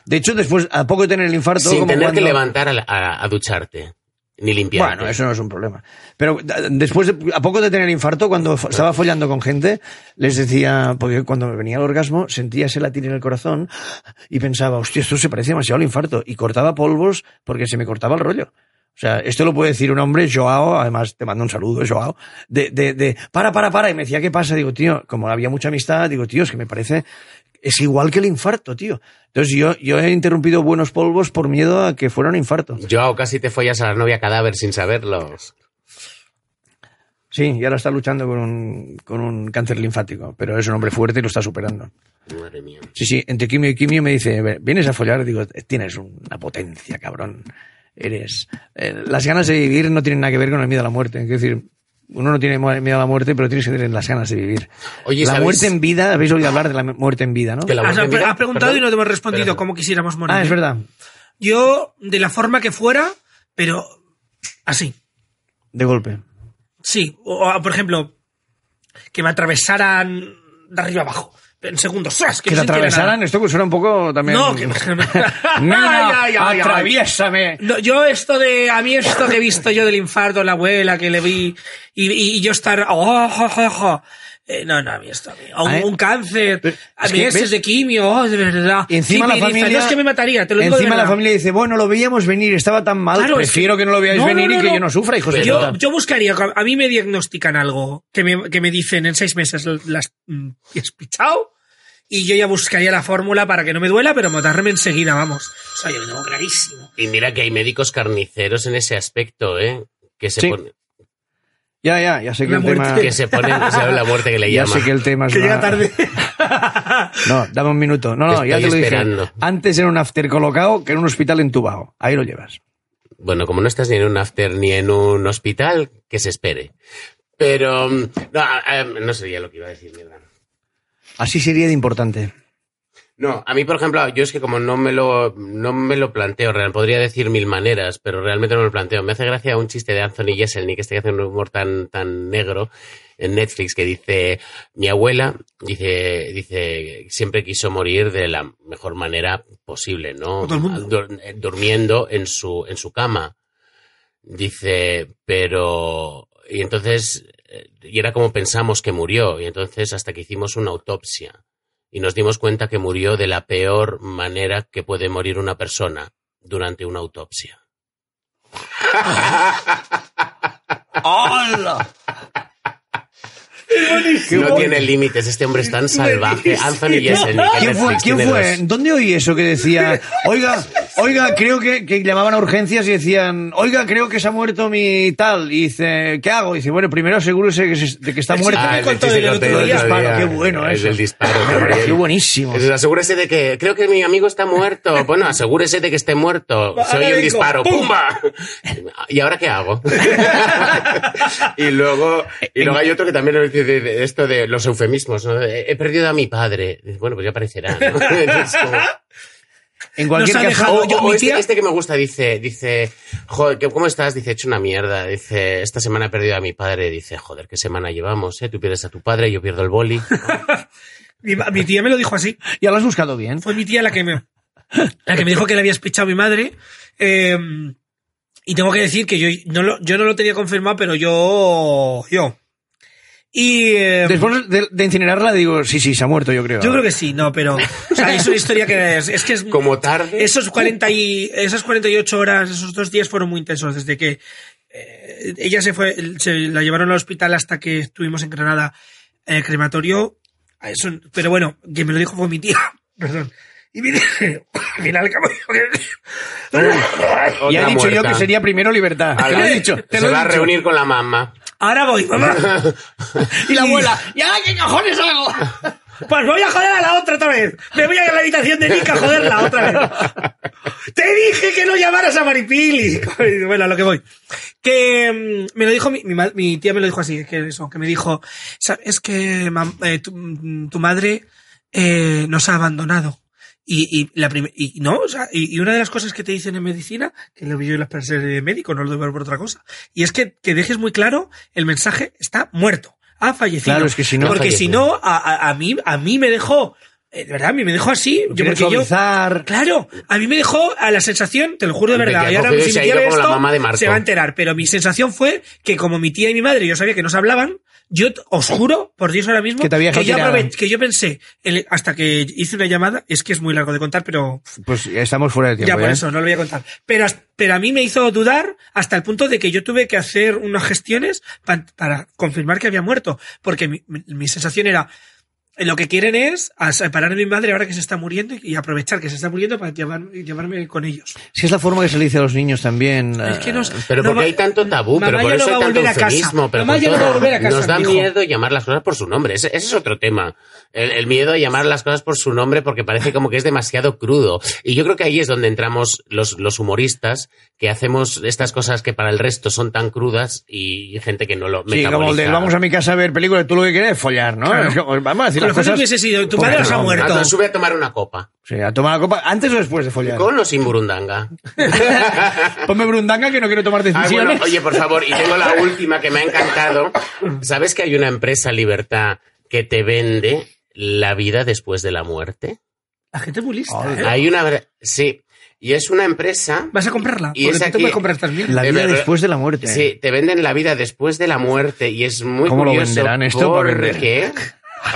De hecho, después, a poco de tener el infarto, Sin como tener que levantar a, a- a ducharte. Ni limpiarte. Bueno, eso no es un problema. Pero después, de, a poco de tener infarto, cuando estaba follando con gente, les decía, porque cuando me venía el orgasmo, sentía ese latir en el corazón y pensaba, hostia, esto se parece demasiado al infarto. Y cortaba polvos porque se me cortaba el rollo. O sea, esto lo puede decir un hombre, Joao, además te mando un saludo, Joao, de, de, de, para, para, para, y me decía, ¿qué pasa? Digo, tío, como había mucha amistad, digo, tío, es que me parece, es igual que el infarto, tío. Entonces yo, yo he interrumpido buenos polvos por miedo a que fuera un infarto. Joao, casi te follas a la novia cadáver sin saberlo. Sí, y ahora está luchando con un, con un cáncer linfático, pero es un hombre fuerte y lo está superando. Madre mía. Sí, sí, entre quimio y quimio me dice, ¿vienes a follar? Digo, tienes una potencia, cabrón. Eres... eh, las ganas de vivir no tienen nada que ver con el miedo a la muerte. Es decir, uno no tiene miedo a la muerte, pero tienes que tener las ganas de vivir. Oye, la muerte en vida, habéis oído hablar de la muerte en vida, ¿no? La Has, muerte en vida- has preguntado Perdón. y no te hemos respondido Espera. cómo quisiéramos morir. Ah, es verdad. Yo, de la forma que fuera, pero así. De golpe. Sí. O, o, por ejemplo, que me atravesaran de arriba abajo. En segundos. ¡zas! Que no te sintiera nada. atravesaran, esto suena un poco también... No, que Nena, Ay, ay, atraviésame. No, yo esto de, a mí esto que he visto yo del infarto la abuela que le vi y, y- yo estar, oh, jo, jo. Eh, no, no, a mí esto, a mí. O un, un cáncer, Pero, a es que, meses ¿ves? de quimio, oh, de verdad. Y encima la familia... No es que me mataría, te lo digo de Encima la familia dice, bueno, lo veíamos venir, estaba tan mal, Claro, es prefiero que, no lo veáis No, venir no, y que no. yo no sufra, hijos de. Yo, yo buscaría, a mí me diagnostican algo, que me, que me dicen en seis meses las mm, y has pichado, y yo ya buscaría la fórmula para que no me duela, pero matarme enseguida, vamos. O sea, yo lo tengo clarísimo. Y mira que hay médicos carniceros en ese aspecto, ¿eh? Que se Sí. ponen, Ya, ya, ya sé que La el tema... que se ponen, se llama la muerte que le Ya llama. sé que el tema es Que una- llega tarde. No, dame un minuto. No, no, ya te lo esperando. dije. Antes era un after colocado que en un hospital entubado. Ahí lo llevas. Bueno, como no estás ni en un after ni en un hospital, que se espere. Pero mm, no, no sería lo que iba a decir, mierda. Así sería de importante. No, a mí, por ejemplo, yo es que como no me lo, no me lo planteo, real, podría decir mil maneras, pero realmente no me lo planteo. Me hace gracia un chiste de Anthony Jeselnik, este que hace un humor tan, tan negro en Netflix, que dice, mi abuela, dice, dice, siempre quiso morir de la mejor manera posible, ¿no? Eh, durmiendo en su, en su cama. Dice, pero, y entonces, eh, y era como pensamos que murió, y entonces hasta que hicimos una autopsia y nos dimos cuenta que murió de la peor manera que puede morir una persona durante una autopsia. ¡Hola! No tiene límites, este hombre es tan salvaje. Anthony Jeselnik ¿Quién fue? ¿Quién fue? ¿Dónde oí eso que decía, oiga, oiga, creo que, que llamaban a urgencias y decían, oiga, creo que se ha muerto mi tal? Y dice, ¿qué hago? Y dice, bueno, primero asegúrese que se- de que está El muerto. Ah, el el otro día. el Disparo, qué bueno Es eso. del disparo. Qué buenísimo. Es, asegúrese de que, creo que mi amigo está muerto. Bueno, asegúrese de que esté muerto. Va, Se oye un disparo. ¡pum! ¡Pumba! ¿Y ahora qué hago? y luego, y luego hay otro que también nos dice de- de esto de los eufemismos, ¿no? He perdido a mi padre. Bueno, pues ya aparecerá, ¿no? Como- En cualquier Nos caso, o, yo, o mi este, este que me gusta dice, dice, joder, ¿qué- ¿cómo estás? Dice, he hecho una mierda. Dice, esta semana he perdido a mi padre. Dice, joder, ¿qué semana llevamos? Eh? Tú pierdes a tu padre, yo pierdo el boli. Mi tía me lo dijo así. ya lo has buscado bien. Fue mi tía la que me, la que me dijo que le había espichado a mi madre. eh, y tengo que decir que yo no lo, yo no lo tenía confirmado, pero yo, yo. Y, eh, Después de, de incinerarla, digo, sí, sí, se ha muerto, yo creo. yo creo que sí, no, pero, o sea, es una historia que es, es que es, Como tarde. esos 40 y, esas 48 horas, esos dos días fueron muy intensos desde que eh, ella se fue, se la llevaron al hospital hasta que estuvimos en Granada, eh, crematorio. a Eso, pero bueno, quien me lo dijo fue mi tía. Perdón. Y me dice, mira al cabo. Y he dicho yo que sería primero libertad. Te lo he dicho. Te Se lo va a reunir con la mamá. Ahora voy, mamá. Y la abuela, ¿ya qué cojones hago? Pues voy a joder a la otra otra vez. Me voy a ir a la habitación de Nick a joderla otra vez. Te dije que no llamaras a Maripili. Bueno, a lo que voy. Que mm, me lo dijo mi, mi, ma- mi tía me lo dijo así, que eso, que me dijo, es que eh, tu, mm, tu madre eh, nos ha abandonado. Y, y la y no, o sea, y, y una de las cosas que te dicen en medicina, que lo vi yo en las para ser médico, no lo debo ver por otra cosa, y es que, que dejes muy claro, el mensaje está muerto, ha fallecido. Claro, es que si no- Porque si no, a, a- a mí, a mí me dejó, eh, de verdad, a mí me dejó así. Yo, porque yo. Claro, a mí me dejó a la sensación, te lo juro de De verdad, y ahora si se mi tía ve esto, de se va a enterar, pero mi sensación fue que como mi tía y mi madre, yo sabía que nos hablaban, yo os juro, por Dios ahora mismo, Que te yo, que pensé, el- hasta que hice una llamada, es que es muy largo de contar, pero Pues estamos fuera de tiempo. ya por ¿eh? eso, no lo voy a contar. Pero, pero a mí me hizo dudar hasta el punto de que yo tuve que hacer unas gestiones pa- para confirmar que había muerto. Porque mi, mi- mi sensación era, lo que quieren es a separar a mi madre ahora que se está muriendo y, aprovechar que se está muriendo para llevar- llevarme con ellos. Si es la forma que se le dice a los niños también. Es que eh, nos- Pero no porque hay tanto tabú, pero por eso no hay tanto eufemismo. Pero Mamá con ya no todo, va a volver a casa, Nos da miedo llamar las cosas por su nombre. Ese, ese es otro tema. El, el miedo a llamar las cosas por su nombre porque parece como que es demasiado crudo. Y yo creo que ahí es donde entramos los, los humoristas, que hacemos estas cosas que para el resto son tan crudas y gente que no lo Sí, como el de vamos a mi casa a ver películas, tú lo que quieres es follar, ¿no? Claro. Es como, vamos a decir las cosas. que hubiese sido, tu que os ha muerto. No, sube a tomar una copa. Sí, a tomar la copa antes o después de follar. ¿Con o sin burundanga? Ponme brundanga que no quiero tomar Ah, decisiones. bueno, oye, por favor, y tengo la última que me ha encantado. ¿Sabes que hay una empresa, Libertad, que te vende la vida después de la muerte? La gente es muy lista, ¿eh? Hay una... Sí, y es una empresa... ¿Vas a comprarla? Y es aquí- comprar estas mierdas. La vida después de la muerte. Sí, te venden la vida después de la muerte y es muy ¿Cómo lo venderán esto porque...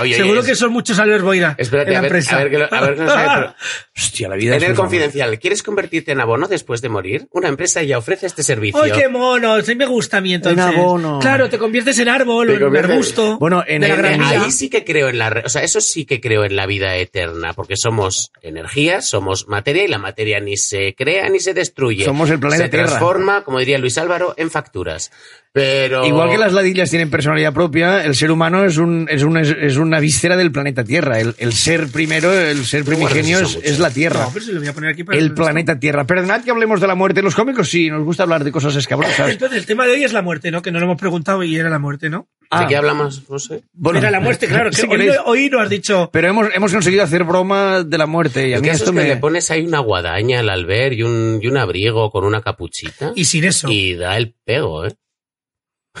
Oye, oye, Seguro es- que son muchos Albert Boira Espérate, en la a ver, empresa. a ver que lo- a ver que lo sabe, pero- Hostia, la vida En el la confidencial, ¿quieres convertirte en abono después de morir? Una empresa ya ofrece este servicio. ¡Ay, qué mono! Sí me gusta a mí entonces. abono. Claro, te conviertes en árbol en conviertes- arbusto. Bueno, en de la el- gran vida. Ahí sí que creo en la, re- o sea, eso sí que creo en la vida eterna, porque somos energía, somos materia y la materia ni se crea ni se destruye. Somos el planeta Se Tierra. transforma, como diría Luis Álvaro, en facturas. Pero Igual que las ladillas tienen personalidad propia, el ser humano es, un, es, un- es- es una víscera del planeta Tierra. El, el ser primero, el ser primigenio es, la Tierra. No, pero si lo voy a poner aquí para el planeta Tierra. Perdonad que hablemos de la muerte en los cómicos, sí, nos gusta hablar de cosas escabrosas. Entonces, el tema de hoy es la muerte, ¿no? Que no lo hemos preguntado y era la muerte, ¿no? ¿De Ah, qué hablamos? No sé. bueno, era la muerte, claro. Que hoy, no, hoy no has dicho... Pero hemos, hemos conseguido hacer broma de la muerte y a mí esto es que me... le pones ahí una guadaña al alber y un, y un abrigo con una capuchita Y sin eso. y da el pego, ¿eh?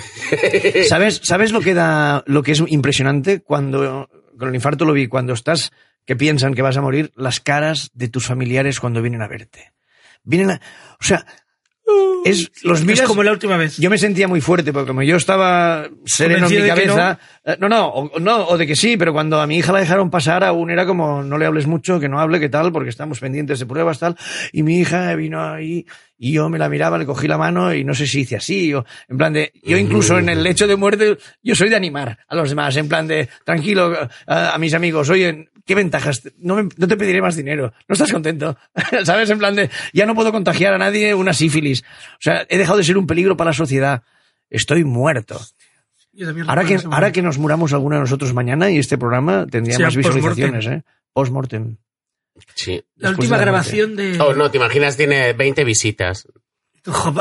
¿Sabes, ¿Sabes lo que da, lo que es impresionante cuando, con el infarto lo vi, cuando estás, que piensan que vas a morir, las caras de tus familiares cuando vienen a verte. Vienen a, o sea, es, los es miras, como la última vez. yo me sentía muy fuerte porque como yo estaba sereno en mi cabeza, eh, no, no, o, no, o de que sí, pero cuando a mi hija la dejaron pasar aún era como no le hables mucho, que no hable, que tal, porque estamos pendientes de pruebas tal, y mi hija vino ahí y yo me la miraba, le cogí la mano y no sé si hice así, o en plan de, yo incluso en el lecho de muerte, yo soy de animar a los demás, en plan de, tranquilo, a, a mis amigos, oye, ¿qué ventajas? No, me- no te pediré más dinero, ¿no estás contento? ¿Sabes? En plan de, ya no puedo contagiar a nadie una sífilis. O sea, he dejado de ser un peligro para la sociedad. Estoy muerto. Ahora que, ahora que nos muramos alguno de nosotros mañana y este programa tendría más visualizaciones, ¿eh? Post-mortem. Sí. La última de la grabación de... Oh, no, te imaginas, tiene 20 visitas.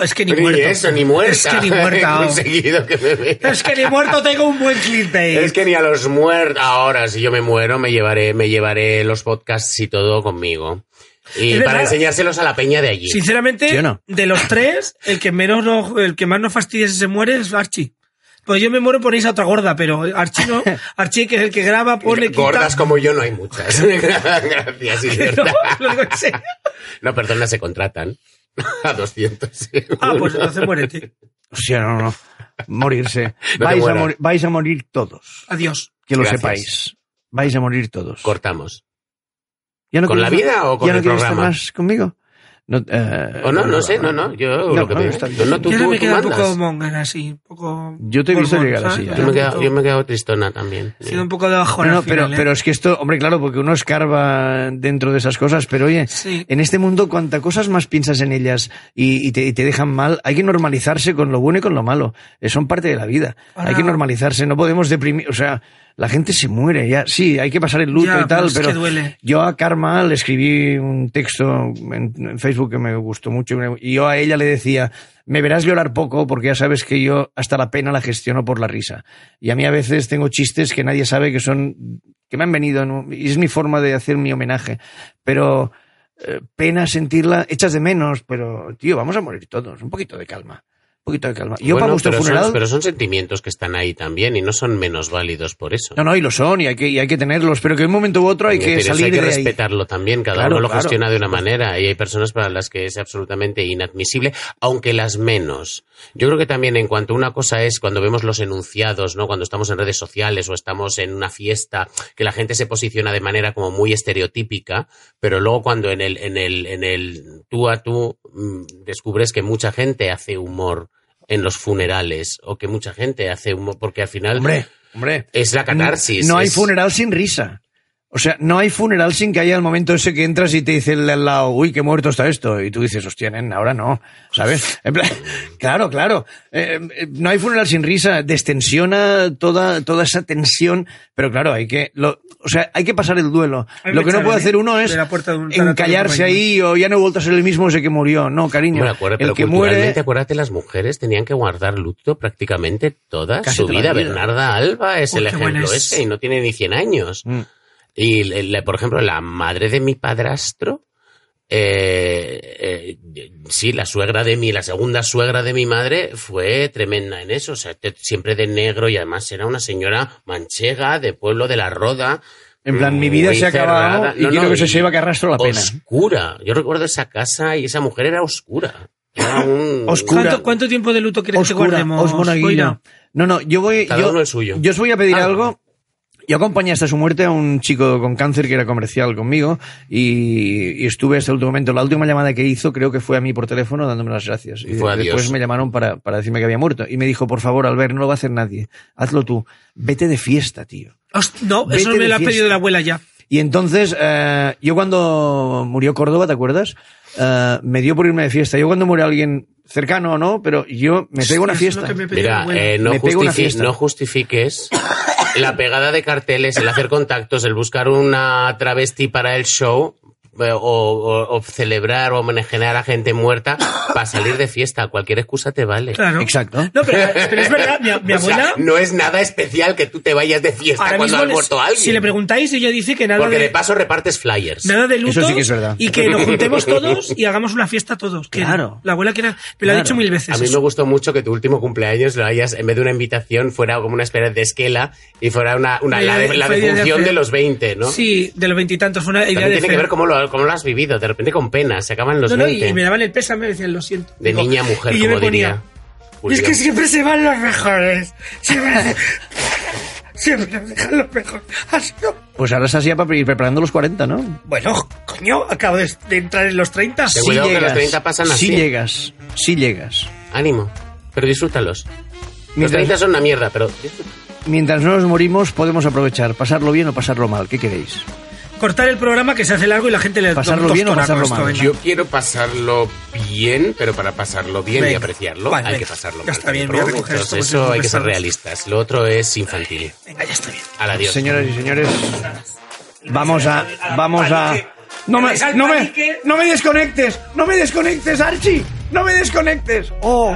Es que ni Ni muerto. eso, ni muerta. Es que ni muerta. Oh. conseguido que me. Es que ni muerto tengo un buen clickbait. Es que ni a los muertos. Ahora, si yo me muero, me llevaré, me llevaré los podcasts y todo conmigo. Y para verdad. enseñárselos a la peña de allí. Sinceramente, ¿Sí o no? de los tres, el que menos no- el que más nos fastidia si se muere es Archie. Pues yo me muero ponéis a otra gorda, pero Archie no. Archie, que es el que graba, pone, quita. Gordas como yo no hay muchas. Gracias, No, Iberta. lo digo en serio. No, perdona, se contratan. A 200. Ah, pues entonces muérete. Hostia, no, no. Morirse. te vais, a vais a morir todos. Adiós. Que lo Gracias. sepáis. Vais a morir todos. Cortamos. ¿Ya no ¿Con la quieres- vida o con ¿Ya no quieres estar programa? más conmigo? No, eh, O no, no sé, no, no. Yo No, lo que no, está bien. tú, Yo tú, me tú queda un poco monger así, un poco. Yo te he visto llegar así. Yo me he Un quedado, poco- yo me he quedado tristona también. He sido un poco de bajón No, pero, final, ¿eh? pero es que esto, hombre, claro, porque uno escarba dentro de esas cosas, pero oye, Sí. en este mundo, cuantas cosas más piensas en ellas y, y te, y te dejan mal, hay que normalizarse con lo bueno y con lo malo. Son parte de la vida. Ahora- Hay que normalizarse, no podemos deprimir, o sea, la gente se muere, ya, sí, hay que pasar el luto Ya, y tal, pero es pero que duele. yo a Karma le escribí un texto en, en Facebook que me gustó mucho y yo a ella le decía, me verás llorar poco porque ya sabes que yo hasta la pena la gestiono por la risa. Y a mí a veces tengo chistes que nadie sabe que son, que me han venido, ¿no? y es mi forma de hacer mi homenaje. Pero eh, pena sentirla, echas de menos, pero tío, vamos a morir todos, un poquito de calma. Poquito de calma. Yo Bueno, para vuestro pero, funeral... son, pero son sentimientos que están ahí también y no son menos válidos por eso. No, no, y lo son, y hay que, y hay que tenerlos, pero que en un momento u otro hay que salir hay que de ahí. respetarlo también, cada Claro, uno lo claro. gestiona de una manera y hay personas para las que es absolutamente inadmisible, aunque las menos. Yo creo que también en cuanto una cosa es cuando vemos los enunciados, ¿no? Cuando estamos en redes sociales o estamos en una fiesta, que la gente se posiciona de manera como muy estereotípica, pero luego cuando en el, en el, en el tú a tú descubres que mucha gente hace humor en los funerales o que mucha gente hace humor, porque al final Hombre, hombre. es la catarsis. No hay es- funeral sin risa. O sea, no hay funeral sin que haya el momento ese que entras y te dice el de al lado, uy, qué muerto está esto. Y tú dices, hostia, nen, ahora no. ¿Sabes? En plan, claro, claro. Eh, eh, no hay funeral sin risa. Destensiona toda, toda esa tensión. Pero claro, hay que, lo, o sea, hay que pasar el duelo. Lo que no puede hacer uno es De la puerta de un tanatorio encallarse ahí. o ya no he vuelto a ser el mismo ese que murió. No, cariño. Bueno, acuerdo, el pero que muere. acuérdate, las mujeres tenían que guardar luto prácticamente toda Casi su toda vida. Bernarda Alba es Uy, el ejemplo es. ese y no tiene ni 100 años. Mm. Y, le- por ejemplo, la madre de mi padrastro, eh, eh, sí, la suegra de mi, la segunda suegra de mi madre fue tremenda en eso, o sea, te- siempre de negro y además era una señora manchega de pueblo de la Roda, En plan, mi vida se ha acabado y No, quiero no, que se y lleve que arrastro la pena. Oscura. Yo recuerdo esa casa y esa mujer era oscura. Era un... Oscura. ¿Cuánto, cuánto tiempo de luto quieres que guardemos? os monaguillo. Boira? No, no, yo voy. Cada yo, uno el suyo. yo os voy a pedir Ah. algo. Yo acompañé hasta su muerte a un chico con cáncer que era comercial conmigo y, y estuve hasta el último momento. La última llamada que hizo creo que fue a mí por teléfono dándome las gracias. Y Fue adiós. después me llamaron para, para decirme que había muerto. Y me dijo, por favor, Albert, no lo va a hacer nadie. Hazlo tú. Vete de fiesta, tío. Host- No, Vete eso me lo ha pedido la abuela ya. Y entonces, eh, yo cuando murió Córdoba, ¿te acuerdas? Eh, me dio por irme de fiesta. Yo cuando muere alguien cercano o no, pero yo me pego una fiesta. me Mira, eh, no, Me pego una justifi- fiesta. no justifiques la pegada de carteles, el hacer contactos, el buscar una travesti para el show o, o- o celebrar o homenajear a gente muerta para salir de fiesta. Cualquier excusa te vale. Claro. Exacto. No, pero, pero es verdad, mi, mi O sea, abuela. no es nada especial que tú te vayas de fiesta ahora cuando les- muerto a alguien. si le preguntáis, ella dice que nada Porque de, de paso repartes flyers. nada de lutos Eso sí que es verdad. y que nos juntemos todos y hagamos una fiesta todos. Que Claro. La abuela quiere, me lo ha dicho mil veces. A mí eso. me gustó mucho que tu último cumpleaños lo hayas, en vez de una invitación, fuera como una especie de esquela y fuera una, una- la, de- la Fue idea de defunción de los 20, ¿no? Sí, de los veintitantos. Una idea También de tiene que hacer- ver cómo lo, cómo lo has vivido. De repente con pena, se acaban los No, no, 20. y me daban el pésame y me decían, lo siento. De Digo, niña a mujer, y yo como me ponía, diría. Es que siempre se van los mejores. Siempre, siempre nos dejan los mejores. Así no. Pues ahora estás ya para ir preparando los 40, ¿no? Bueno, coño, acabo de, de entrar en los 30. Ten cuidado que los 30 pasan así. Sí llegas, sí llegas. Ánimo, pero disfrútalos. Los Mientras- 30 son una mierda, pero. Mientras no nos morimos, podemos aprovechar, pasarlo bien o pasarlo mal. ¿Qué queréis? Cortar el programa que se hace largo y la gente le da Pasarlo bien o pasarlo mal. Yo quiero pasarlo bien, pero para pasarlo bien y apreciarlo Vale, hay venga. que pasarlo Ya mal. está bien, voy a recoger momentos, esto, porque Eso hay que ser realistas. Lo otro es infantil. Venga, ya está bien. Al adiós. Señoras y señores, vamos a, vamos a. No me, no me, no me desconectes, no me desconectes, Archie, no me desconectes. Oh.